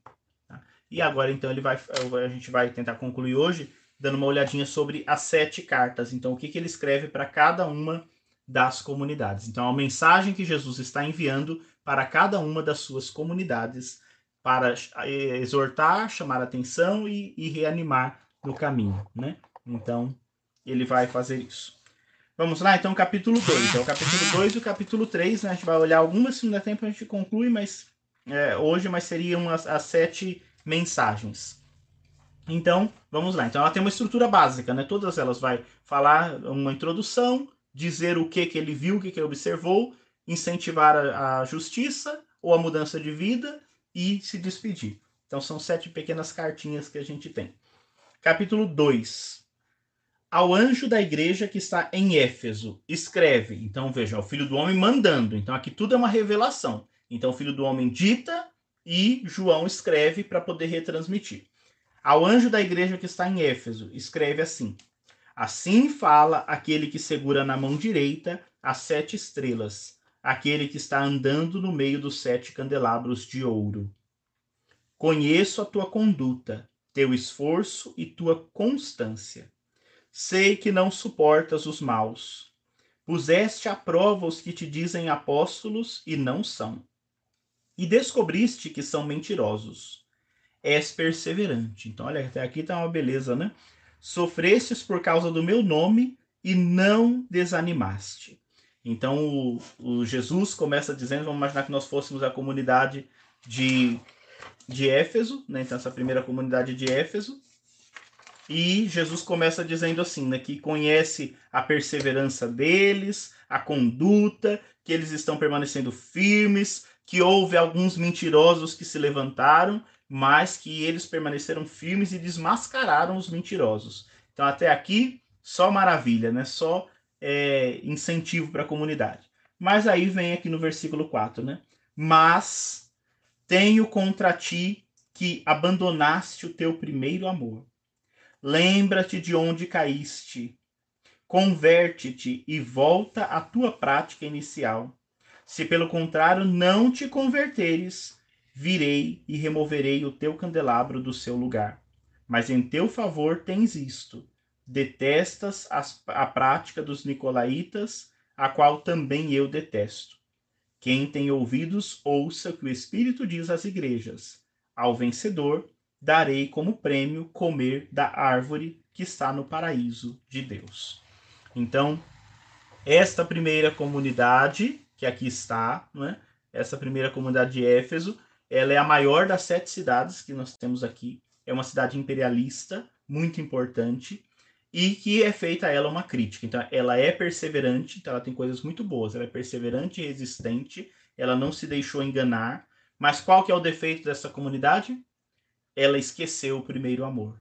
E agora, então, ele vai, a gente vai tentar concluir hoje dando uma olhadinha sobre as sete cartas. Então, o que, que ele escreve para cada uma das comunidades. Então, a mensagem que Jesus está enviando para cada uma das suas comunidades para exortar, chamar atenção e, e reanimar no caminho, né? Então, ele vai fazer isso. Vamos lá, então, capítulo 2. É o capítulo 2 e o capítulo 3, né? A gente vai olhar algumas, se não der tempo a gente conclui, mas é, hoje, mas seriam as, as sete mensagens. Então, vamos lá. Então, ela tem uma estrutura básica, né? Todas elas vai falar uma introdução, dizer o que, que ele viu, o que, que ele observou, incentivar a, a justiça ou a mudança de vida e se despedir. Então, são sete pequenas cartinhas que a gente tem. Capítulo 2 ao anjo da igreja que está em Éfeso, escreve. Então, veja, o filho do homem mandando. Então, aqui tudo é uma revelação. Então, o filho do homem dita e João escreve para poder retransmitir. Ao anjo da igreja que está em Éfeso, escreve assim: Assim fala aquele que segura na mão direita as sete estrelas, aquele que está andando no meio dos sete candelabros de ouro. Conheço a tua conduta, teu esforço e tua constância Sei que não suportas os maus, Puseste à prova os que te dizem apóstolos e não são. E descobriste que são mentirosos. És perseverante. Então, olha, até aqui tá uma beleza, né? Sofrestes por causa do meu nome e não desanimaste. Então, o, o Jesus começa dizendo: vamos imaginar que nós fôssemos a comunidade de, de Éfeso, né? Então, essa primeira comunidade de Éfeso. E Jesus começa dizendo assim, né, que conhece a perseverança deles, a conduta, que eles estão permanecendo firmes, que houve alguns mentirosos que se levantaram, mas que eles permaneceram firmes e desmascararam os mentirosos. Então até aqui só maravilha, né? Só é, incentivo para a comunidade. Mas aí vem aqui no versículo 4, né? Mas tenho contra ti que abandonaste o teu primeiro amor. Lembra-te de onde caíste. Converte-te e volta à tua prática inicial. Se pelo contrário não te converteres, virei e removerei o teu candelabro do seu lugar. Mas em teu favor tens isto: detestas as, a prática dos nicolaítas, a qual também eu detesto. Quem tem ouvidos, ouça o que o Espírito diz às igrejas. Ao vencedor, darei como prêmio comer da árvore que está no paraíso de Deus. Então, esta primeira comunidade, que aqui está, né? essa primeira comunidade de Éfeso, ela é a maior das sete cidades que nós temos aqui. É uma cidade imperialista, muito importante, e que é feita a ela uma crítica. Então, ela é perseverante, então ela tem coisas muito boas. Ela é perseverante e resistente, ela não se deixou enganar. Mas qual que é o defeito dessa comunidade? ela esqueceu o primeiro amor.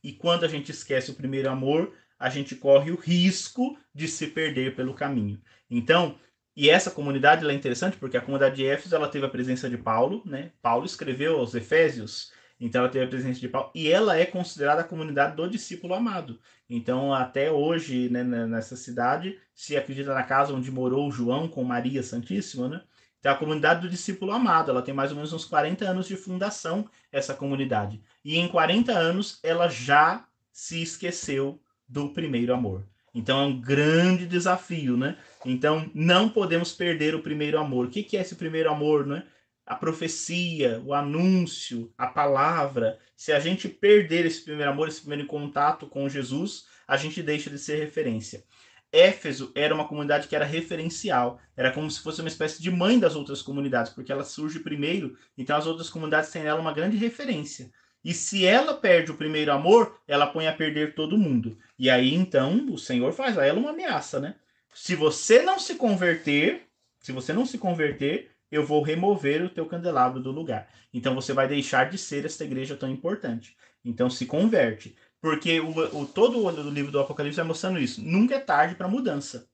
E quando a gente esquece o primeiro amor, a gente corre o risco de se perder pelo caminho. Então, e essa comunidade é interessante porque a comunidade de Éfeso ela teve a presença de Paulo, né? Paulo escreveu aos Efésios, então ela teve a presença de Paulo e ela é considerada a comunidade do discípulo amado. Então, até hoje, né, nessa cidade, se acredita na casa onde morou João com Maria Santíssima, né? Então, a comunidade do discípulo amado, ela tem mais ou menos uns 40 anos de fundação, essa comunidade. E em 40 anos, ela já se esqueceu do primeiro amor. Então, é um grande desafio, né? Então, não podemos perder o primeiro amor. O que é esse primeiro amor, né? A profecia, o anúncio, a palavra. Se a gente perder esse primeiro amor, esse primeiro contato com Jesus, a gente deixa de ser referência. Éfeso era uma comunidade que era referencial, era como se fosse uma espécie de mãe das outras comunidades, porque ela surge primeiro, então as outras comunidades têm nela uma grande referência. E se ela perde o primeiro amor, ela põe a perder todo mundo. E aí então o Senhor faz a ela uma ameaça, né? Se você não se converter, se você não se converter, eu vou remover o teu candelabro do lugar. Então você vai deixar de ser esta igreja tão importante. Então se converte. Porque o, o todo o livro do Apocalipse vai mostrando isso. Nunca é tarde para mudança.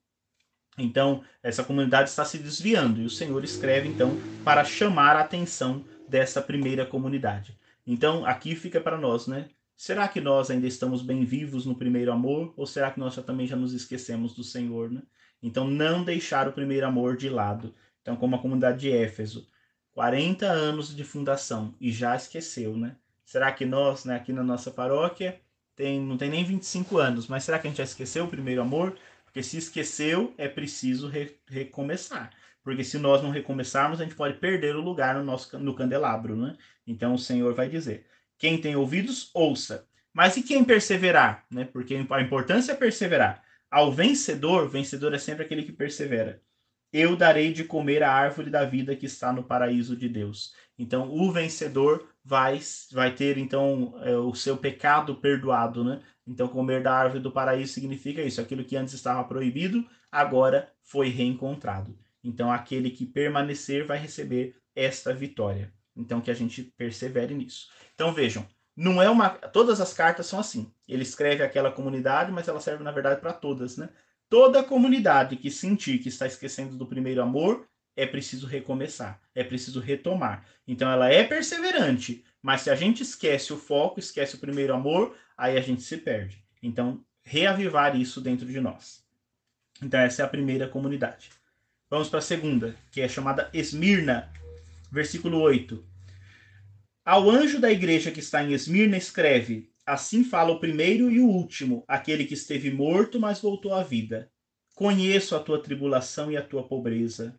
Então, essa comunidade está se desviando. E o Senhor escreve, então, para chamar a atenção dessa primeira comunidade. Então, aqui fica para nós, né? Será que nós ainda estamos bem vivos no primeiro amor? Ou será que nós já, também já nos esquecemos do Senhor, né? Então, não deixar o primeiro amor de lado. Então, como a comunidade de Éfeso, 40 anos de fundação e já esqueceu, né? Será que nós, né, aqui na nossa paróquia, tem, não tem nem 25 anos, mas será que a gente já esqueceu o primeiro amor? Porque se esqueceu, é preciso re, recomeçar. Porque se nós não recomeçarmos, a gente pode perder o lugar no nosso no candelabro, né? Então o Senhor vai dizer: quem tem ouvidos, ouça. Mas e quem perseverar, né? Porque a importância é perseverar. Ao vencedor, vencedor é sempre aquele que persevera. Eu darei de comer a árvore da vida que está no paraíso de Deus. Então, o vencedor vai, vai ter então é, o seu pecado perdoado, né? Então, comer da árvore do paraíso significa isso: aquilo que antes estava proibido, agora foi reencontrado. Então, aquele que permanecer vai receber esta vitória. Então, que a gente persevere nisso. Então, vejam, não é uma. Todas as cartas são assim. Ele escreve aquela comunidade, mas ela serve, na verdade, para todas, né? Toda comunidade que sentir que está esquecendo do primeiro amor é preciso recomeçar, é preciso retomar. Então ela é perseverante, mas se a gente esquece o foco, esquece o primeiro amor, aí a gente se perde. Então, reavivar isso dentro de nós. Então essa é a primeira comunidade. Vamos para a segunda, que é chamada Esmirna, versículo 8. Ao anjo da igreja que está em Esmirna escreve: Assim fala o primeiro e o último, aquele que esteve morto, mas voltou à vida. Conheço a tua tribulação e a tua pobreza.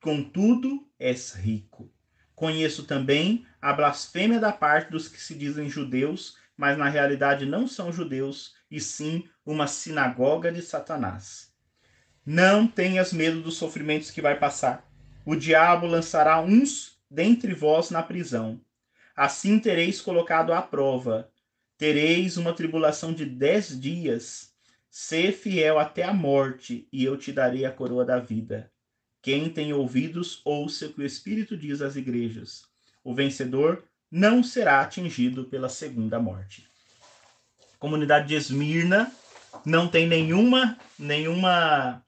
Contudo, és rico. Conheço também a blasfêmia da parte dos que se dizem judeus, mas na realidade não são judeus, e sim uma sinagoga de Satanás. Não tenhas medo dos sofrimentos que vai passar. O diabo lançará uns dentre vós na prisão. Assim tereis colocado à prova. Tereis uma tribulação de dez dias. Sê fiel até a morte, e eu te darei a coroa da vida. Quem tem ouvidos, ouça o que o Espírito diz às igrejas. O vencedor não será atingido pela segunda morte. Comunidade de Esmirna não tem nenhuma nenhuma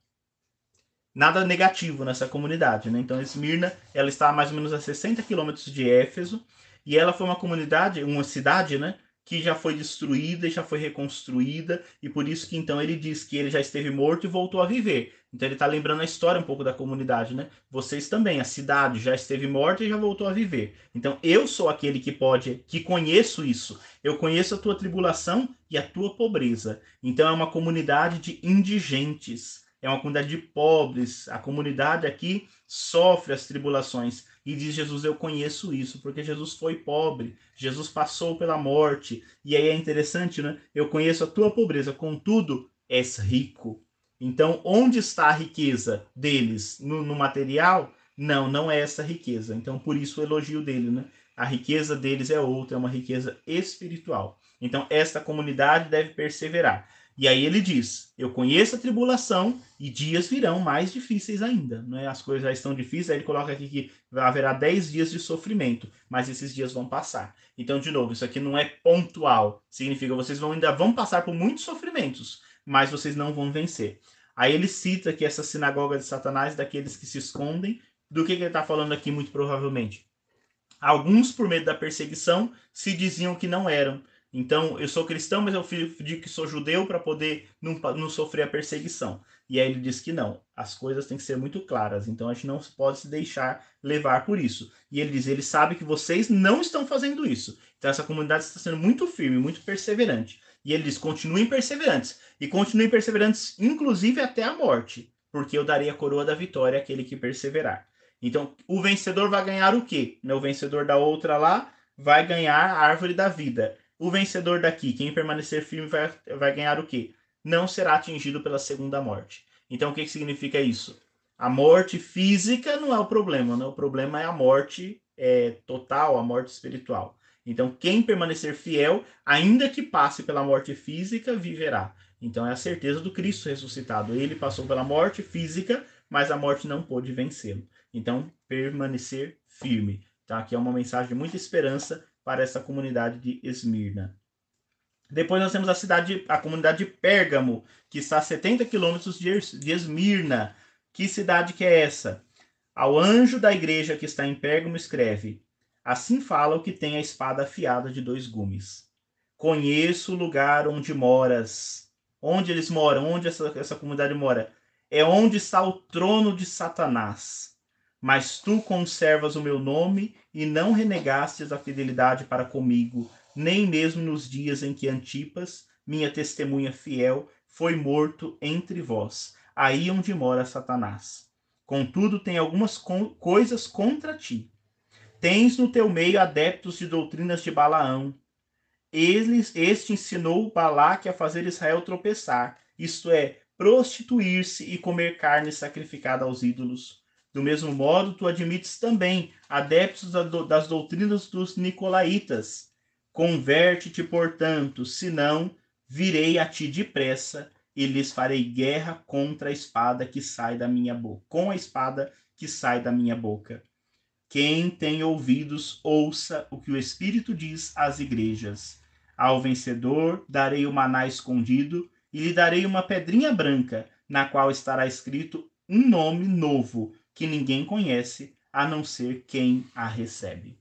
nada negativo nessa comunidade, né? Então Esmirna, ela está a mais ou menos a 60 quilômetros de Éfeso e ela foi uma comunidade, uma cidade, né? Que já foi destruída e já foi reconstruída e por isso que então ele diz que ele já esteve morto e voltou a viver. Então ele está lembrando a história um pouco da comunidade, né? Vocês também, a cidade já esteve morta e já voltou a viver. Então eu sou aquele que pode, que conheço isso. Eu conheço a tua tribulação e a tua pobreza. Então é uma comunidade de indigentes é uma comunidade de pobres, a comunidade aqui sofre as tribulações. E diz Jesus: Eu conheço isso, porque Jesus foi pobre, Jesus passou pela morte. E aí é interessante, né? Eu conheço a tua pobreza, contudo, és rico. Então, onde está a riqueza deles? No, no material? Não, não é essa riqueza. Então, por isso o elogio dele, né? A riqueza deles é outra, é uma riqueza espiritual. Então, esta comunidade deve perseverar. E aí ele diz: Eu conheço a tribulação e dias virão mais difíceis ainda. Né? As coisas já estão difíceis, aí ele coloca aqui que haverá 10 dias de sofrimento, mas esses dias vão passar. Então, de novo, isso aqui não é pontual. Significa vocês vão, ainda vão passar por muitos sofrimentos, mas vocês não vão vencer. Aí ele cita que essa sinagoga de Satanás, daqueles que se escondem, do que, que ele está falando aqui, muito provavelmente? Alguns, por medo da perseguição, se diziam que não eram. Então, eu sou cristão, mas eu digo que sou judeu para poder não, não sofrer a perseguição. E aí ele diz que não, as coisas têm que ser muito claras, então a gente não pode se deixar levar por isso. E ele diz, ele sabe que vocês não estão fazendo isso. Então essa comunidade está sendo muito firme, muito perseverante. E ele diz, continuem perseverantes. E continuem perseverantes, inclusive até a morte, porque eu darei a coroa da vitória àquele que perseverar. Então, o vencedor vai ganhar o quê? O vencedor da outra lá vai ganhar a árvore da vida o vencedor daqui, quem permanecer firme, vai, vai ganhar o quê? Não será atingido pela segunda morte. Então, o que, que significa isso? A morte física não é o problema, né? o problema é a morte é, total, a morte espiritual. Então, quem permanecer fiel, ainda que passe pela morte física, viverá. Então, é a certeza do Cristo ressuscitado. Ele passou pela morte física, mas a morte não pôde vencê-lo. Então, permanecer firme. Tá? Aqui é uma mensagem de muita esperança para essa comunidade de Esmirna. Depois nós temos a cidade, a comunidade de Pérgamo, que está a 70 quilômetros de Esmirna. Que cidade que é essa? Ao anjo da igreja que está em Pérgamo escreve: Assim fala o que tem a espada afiada de dois gumes. Conheço o lugar onde moras. Onde eles moram? Onde essa, essa comunidade mora? É onde está o trono de Satanás mas tu conservas o meu nome e não renegastes a fidelidade para comigo, nem mesmo nos dias em que Antipas, minha testemunha fiel, foi morto entre vós, aí onde mora Satanás. Contudo, tem algumas coisas contra ti. Tens no teu meio adeptos de doutrinas de Balaão. Eles, este ensinou Balaque a fazer Israel tropeçar, isto é, prostituir-se e comer carne sacrificada aos ídolos do mesmo modo, tu admites também adeptos das doutrinas dos nicolaítas. Converte-te, portanto, senão virei a ti depressa e lhes farei guerra contra a espada que sai da minha boca, com a espada que sai da minha boca. Quem tem ouvidos, ouça o que o Espírito diz às igrejas. Ao vencedor darei o maná escondido e lhe darei uma pedrinha branca, na qual estará escrito um nome novo que ninguém conhece a não ser quem a recebe.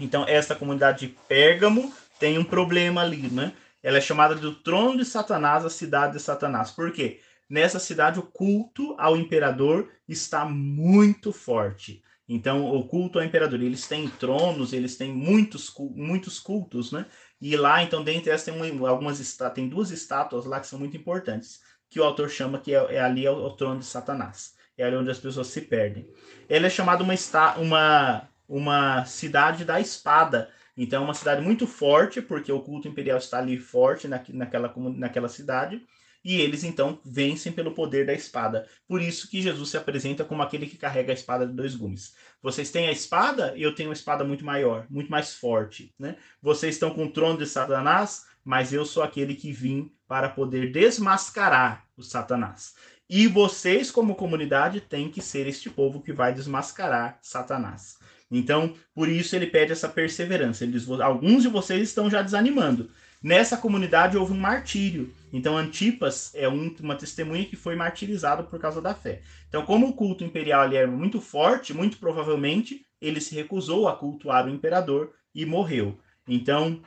Então, essa comunidade de Pérgamo tem um problema ali, né? Ela é chamada do trono de Satanás, a cidade de Satanás. Por quê? Nessa cidade, o culto ao imperador está muito forte. Então, o culto ao imperador, eles têm tronos, eles têm muitos, muitos cultos, né? E lá, então, dentre essas, tem algumas tem duas estátuas lá que são muito importantes. que o autor chama que é, é ali é o, o, trono de Satanás. É ali onde as pessoas se perdem. Ela é chamada uma, uma, uma cidade da espada. Então é uma cidade muito forte, porque o culto imperial está ali forte na, naquela, naquela cidade e eles então vencem pelo poder da espada. Por isso que Jesus se apresenta como aquele que carrega a espada de dois gumes. Vocês têm a espada e eu tenho uma espada muito maior, muito mais forte. Né? Vocês estão com o trono de Satanás, mas eu sou aquele que vim para poder desmascarar o Satanás. E vocês, como comunidade, têm que ser este povo que vai desmascarar Satanás. Então, por isso ele pede essa perseverança. Ele diz, alguns de vocês estão já desanimando. Nessa comunidade houve um martírio. Então Antipas é um, uma testemunha que foi martirizado por causa da fé. Então, como o culto imperial era muito forte, muito provavelmente ele se recusou a cultuar o imperador e morreu. Então,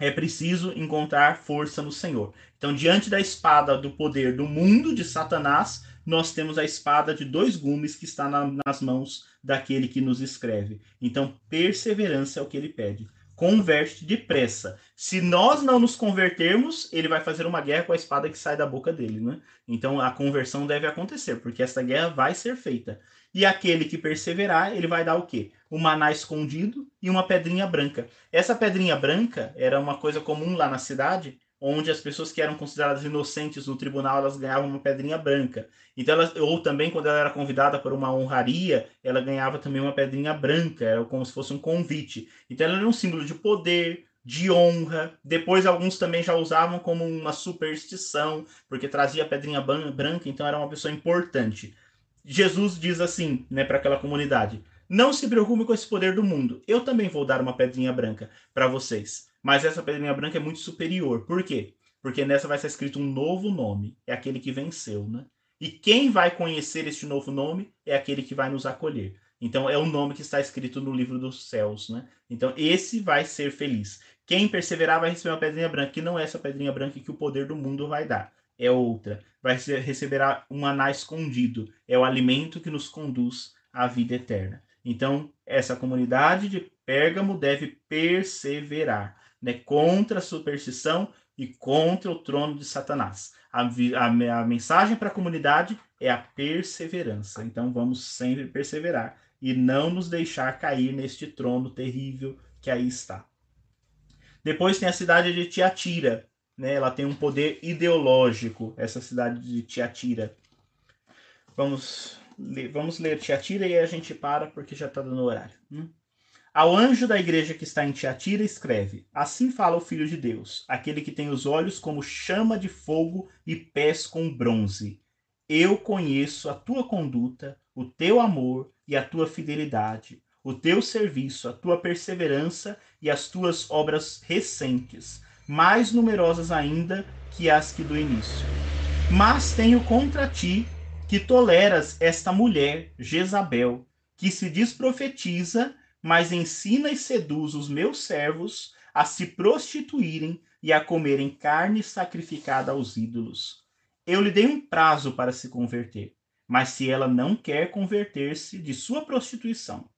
é preciso encontrar força no Senhor. Então, diante da espada do poder do mundo de Satanás, nós temos a espada de dois gumes que está na, nas mãos daquele que nos escreve. Então, perseverança é o que ele pede converte depressa. Se nós não nos convertermos, ele vai fazer uma guerra com a espada que sai da boca dele, né? Então a conversão deve acontecer, porque essa guerra vai ser feita. E aquele que perseverar, ele vai dar o quê? Um maná escondido e uma pedrinha branca. Essa pedrinha branca era uma coisa comum lá na cidade, onde as pessoas que eram consideradas inocentes no tribunal elas ganhavam uma pedrinha branca. Então, ou também quando ela era convidada para uma honraria, ela ganhava também uma pedrinha branca, era como se fosse um convite. Então, ela era um símbolo de poder, de honra. Depois, alguns também já usavam como uma superstição, porque trazia pedrinha branca, então era uma pessoa importante. Jesus diz assim, né, para aquela comunidade: Não se preocupe com esse poder do mundo. Eu também vou dar uma pedrinha branca para vocês. Mas essa pedrinha branca é muito superior. Por quê? Porque nessa vai ser escrito um novo nome. É aquele que venceu, né? E quem vai conhecer este novo nome é aquele que vai nos acolher. Então é o nome que está escrito no livro dos céus, né? Então esse vai ser feliz. Quem perseverar vai receber uma pedrinha branca, que não é essa pedrinha branca que o poder do mundo vai dar. É outra. Vai receber um maná escondido. É o alimento que nos conduz à vida eterna. Então, essa comunidade de Pérgamo deve perseverar né, contra a superstição e contra o trono de Satanás. A, a, a mensagem para a comunidade é a perseverança. Então vamos sempre perseverar e não nos deixar cair neste trono terrível que aí está. Depois tem a cidade de Tiatira. Né? Ela tem um poder ideológico, essa cidade de Tiatira. Vamos ler, vamos ler Tiatira e a gente para porque já está dando horário. Hum? Ao anjo da igreja que está em Tiatira, escreve: Assim fala o Filho de Deus, aquele que tem os olhos como chama de fogo e pés com bronze. Eu conheço a tua conduta, o teu amor e a tua fidelidade, o teu serviço, a tua perseverança e as tuas obras recentes, mais numerosas ainda que as que do início. Mas tenho contra ti que toleras esta mulher, Jezabel, que se diz profetiza mas ensina e seduz os meus servos a se prostituírem e a comerem carne sacrificada aos ídolos. Eu lhe dei um prazo para se converter, mas se ela não quer converter-se de sua prostituição,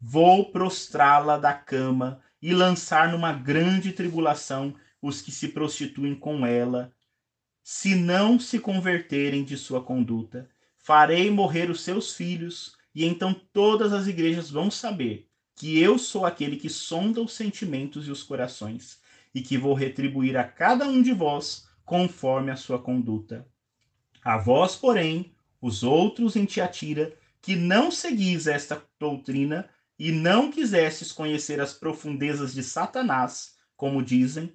vou prostrá-la da cama e lançar numa grande tribulação os que se prostituem com ela. Se não se converterem de sua conduta, farei morrer os seus filhos, e então todas as igrejas vão saber que eu sou aquele que sonda os sentimentos e os corações, e que vou retribuir a cada um de vós conforme a sua conduta. A vós, porém, os outros em Tiatira, que não seguis esta doutrina e não quisestes conhecer as profundezas de Satanás, como dizem,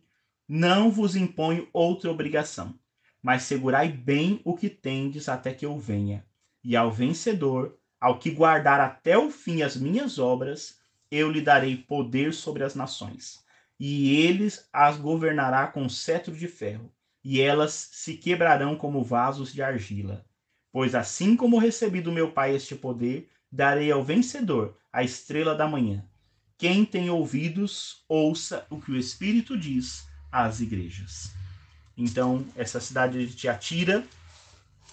não vos imponho outra obrigação, mas segurai bem o que tendes até que eu venha. E ao vencedor, ao que guardar até o fim as minhas obras, eu lhe darei poder sobre as nações, e eles as governará com cetro de ferro, e elas se quebrarão como vasos de argila. Pois assim como recebi do meu Pai este poder, darei ao vencedor a estrela da manhã. Quem tem ouvidos, ouça o que o Espírito diz às igrejas. Então, essa cidade de Tiatira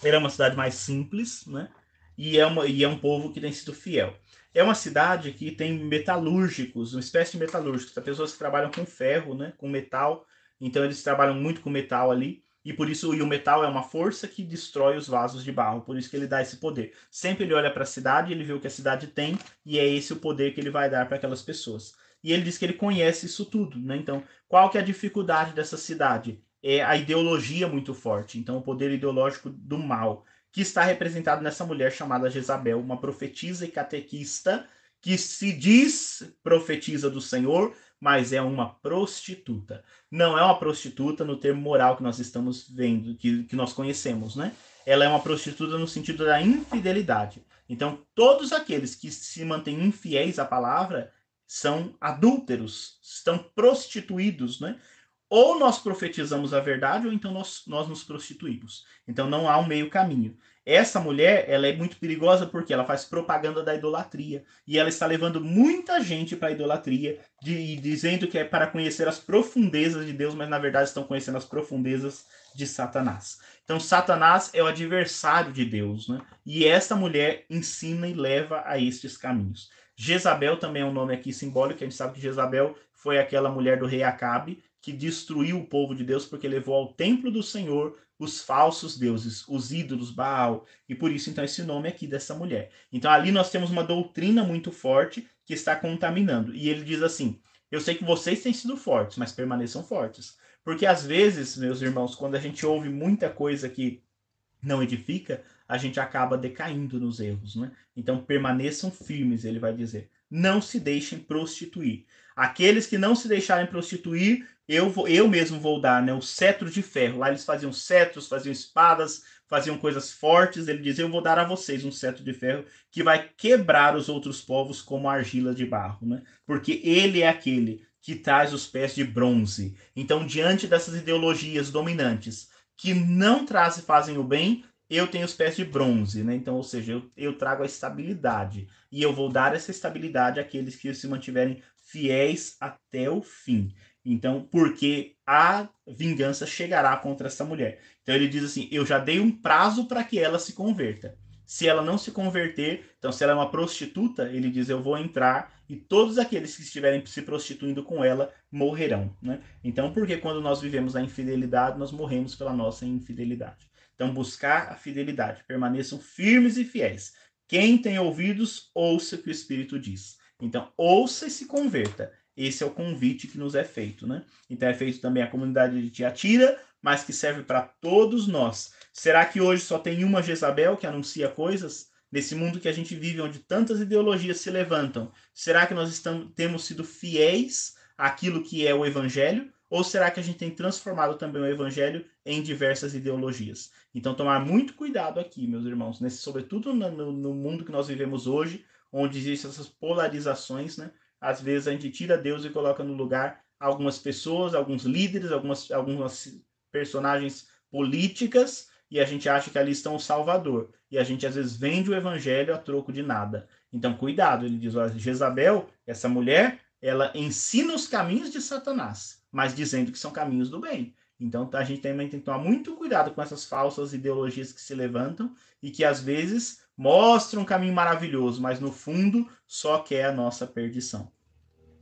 era uma cidade mais simples, né? E é, uma, e é um povo que tem sido fiel. É uma cidade que tem metalúrgicos, uma espécie de metalúrgicos, pessoas que trabalham com ferro, né, com metal. Então eles trabalham muito com metal ali. e por isso e o metal é uma força que destrói os vasos de barro, por isso que ele dá esse poder. Sempre ele olha para a cidade, ele vê o que a cidade tem e é esse o poder que ele vai dar para aquelas pessoas. E ele diz que ele conhece isso tudo, né? Então, qual que é a dificuldade dessa cidade? É a ideologia muito forte, então o poder ideológico do mal, que está representado nessa mulher chamada Jezabel, uma profetisa e catequista que se diz profetiza do Senhor, mas é uma prostituta. Não é uma prostituta no termo moral que nós estamos vendo, que, que nós conhecemos, né? Ela é uma prostituta no sentido da infidelidade. Então, todos aqueles que se mantêm infiéis à palavra são adúlteros, estão prostituídos, né? Ou nós profetizamos a verdade, ou então nós, nós nos prostituímos. Então não há um meio caminho. Essa mulher, ela é muito perigosa porque ela faz propaganda da idolatria. E ela está levando muita gente para a idolatria, de, dizendo que é para conhecer as profundezas de Deus, mas na verdade estão conhecendo as profundezas de Satanás. Então Satanás é o adversário de Deus, né? E esta mulher ensina e leva a estes caminhos. Jezabel também é um nome aqui simbólico, a gente sabe que Jezabel foi aquela mulher do rei Acabe, que destruiu o povo de Deus porque levou ao templo do Senhor os falsos deuses, os ídolos Baal, e por isso então esse nome aqui dessa mulher. Então ali nós temos uma doutrina muito forte que está contaminando. E ele diz assim: "Eu sei que vocês têm sido fortes, mas permaneçam fortes". Porque às vezes, meus irmãos, quando a gente ouve muita coisa que não edifica, a gente acaba decaindo nos erros, né? Então permaneçam firmes, ele vai dizer. Não se deixem prostituir. Aqueles que não se deixarem prostituir eu, vou, eu mesmo vou dar né, o cetro de ferro. Lá eles faziam cetros, faziam espadas, faziam coisas fortes. Ele diz: Eu vou dar a vocês um cetro de ferro que vai quebrar os outros povos como argila de barro, né? Porque ele é aquele que traz os pés de bronze. Então, diante dessas ideologias dominantes que não trazem fazem o bem, eu tenho os pés de bronze, né? Então, ou seja, eu, eu trago a estabilidade. E eu vou dar essa estabilidade àqueles que se mantiverem fiéis até o fim. Então, porque a vingança chegará contra essa mulher. Então ele diz assim: eu já dei um prazo para que ela se converta. Se ela não se converter, então se ela é uma prostituta, ele diz: eu vou entrar e todos aqueles que estiverem se prostituindo com ela morrerão. Né? Então, porque quando nós vivemos a infidelidade, nós morremos pela nossa infidelidade. Então, buscar a fidelidade, permaneçam firmes e fiéis. Quem tem ouvidos, ouça o que o Espírito diz. Então, ouça e se converta. Esse é o convite que nos é feito, né? Então é feito também a comunidade de Tiatira, mas que serve para todos nós. Será que hoje só tem uma Jezabel que anuncia coisas? Nesse mundo que a gente vive, onde tantas ideologias se levantam, será que nós estamos, temos sido fiéis àquilo que é o Evangelho? Ou será que a gente tem transformado também o Evangelho em diversas ideologias? Então, tomar muito cuidado aqui, meus irmãos, nesse, sobretudo no, no mundo que nós vivemos hoje, onde existem essas polarizações, né? Às vezes a gente tira Deus e coloca no lugar algumas pessoas, alguns líderes, algumas, algumas personagens políticas e a gente acha que ali estão o Salvador. E a gente às vezes vende o evangelho a troco de nada. Então, cuidado, ele diz: olha, Jezabel, essa mulher, ela ensina os caminhos de Satanás, mas dizendo que são caminhos do bem. Então, a gente também tem que tomar muito cuidado com essas falsas ideologias que se levantam e que às vezes mostra um caminho maravilhoso, mas no fundo só quer a nossa perdição.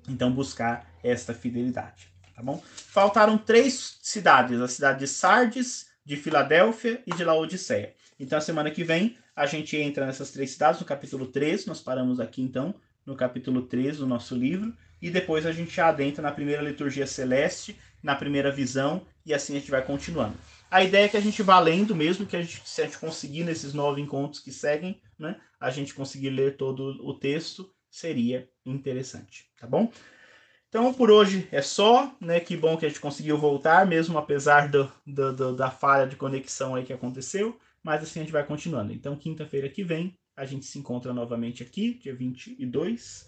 Então, buscar esta fidelidade, tá bom? Faltaram três cidades: a cidade de Sardes, de Filadélfia e de Laodiceia. Então, a semana que vem, a gente entra nessas três cidades, no capítulo 3, nós paramos aqui então, no capítulo 3 do nosso livro, e depois a gente adentra na primeira liturgia celeste, na primeira visão, e assim a gente vai continuando. A ideia é que a gente vá lendo mesmo, que a gente, se a gente conseguir nesses nove encontros que seguem, né, a gente conseguir ler todo o texto, seria interessante, tá bom? Então, por hoje é só, né? Que bom que a gente conseguiu voltar, mesmo apesar do, do, do, da falha de conexão aí que aconteceu. Mas assim a gente vai continuando. Então, quinta-feira que vem, a gente se encontra novamente aqui, dia 22,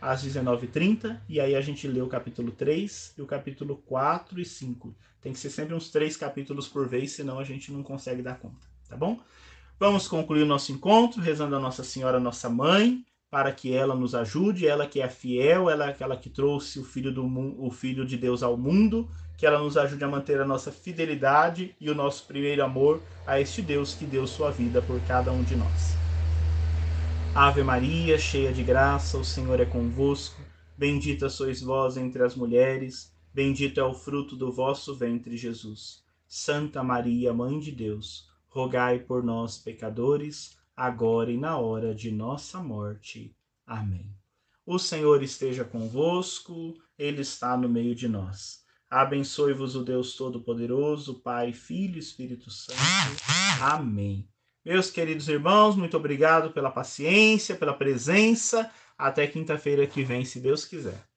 às 19h30. E aí a gente lê o capítulo 3 e o capítulo 4 e 5. Tem que ser sempre uns três capítulos por vez, senão a gente não consegue dar conta, tá bom? Vamos concluir o nosso encontro rezando a Nossa Senhora, nossa mãe, para que ela nos ajude, ela que é fiel, ela é aquela que trouxe o filho, do, o filho de Deus ao mundo, que ela nos ajude a manter a nossa fidelidade e o nosso primeiro amor a este Deus que deu sua vida por cada um de nós. Ave Maria, cheia de graça, o Senhor é convosco, bendita sois vós entre as mulheres Bendito é o fruto do vosso ventre, Jesus. Santa Maria, Mãe de Deus, rogai por nós, pecadores, agora e na hora de nossa morte. Amém. O Senhor esteja convosco, Ele está no meio de nós. Abençoe-vos o Deus Todo-Poderoso, Pai, Filho e Espírito Santo. Amém. Meus queridos irmãos, muito obrigado pela paciência, pela presença. Até quinta-feira que vem, se Deus quiser.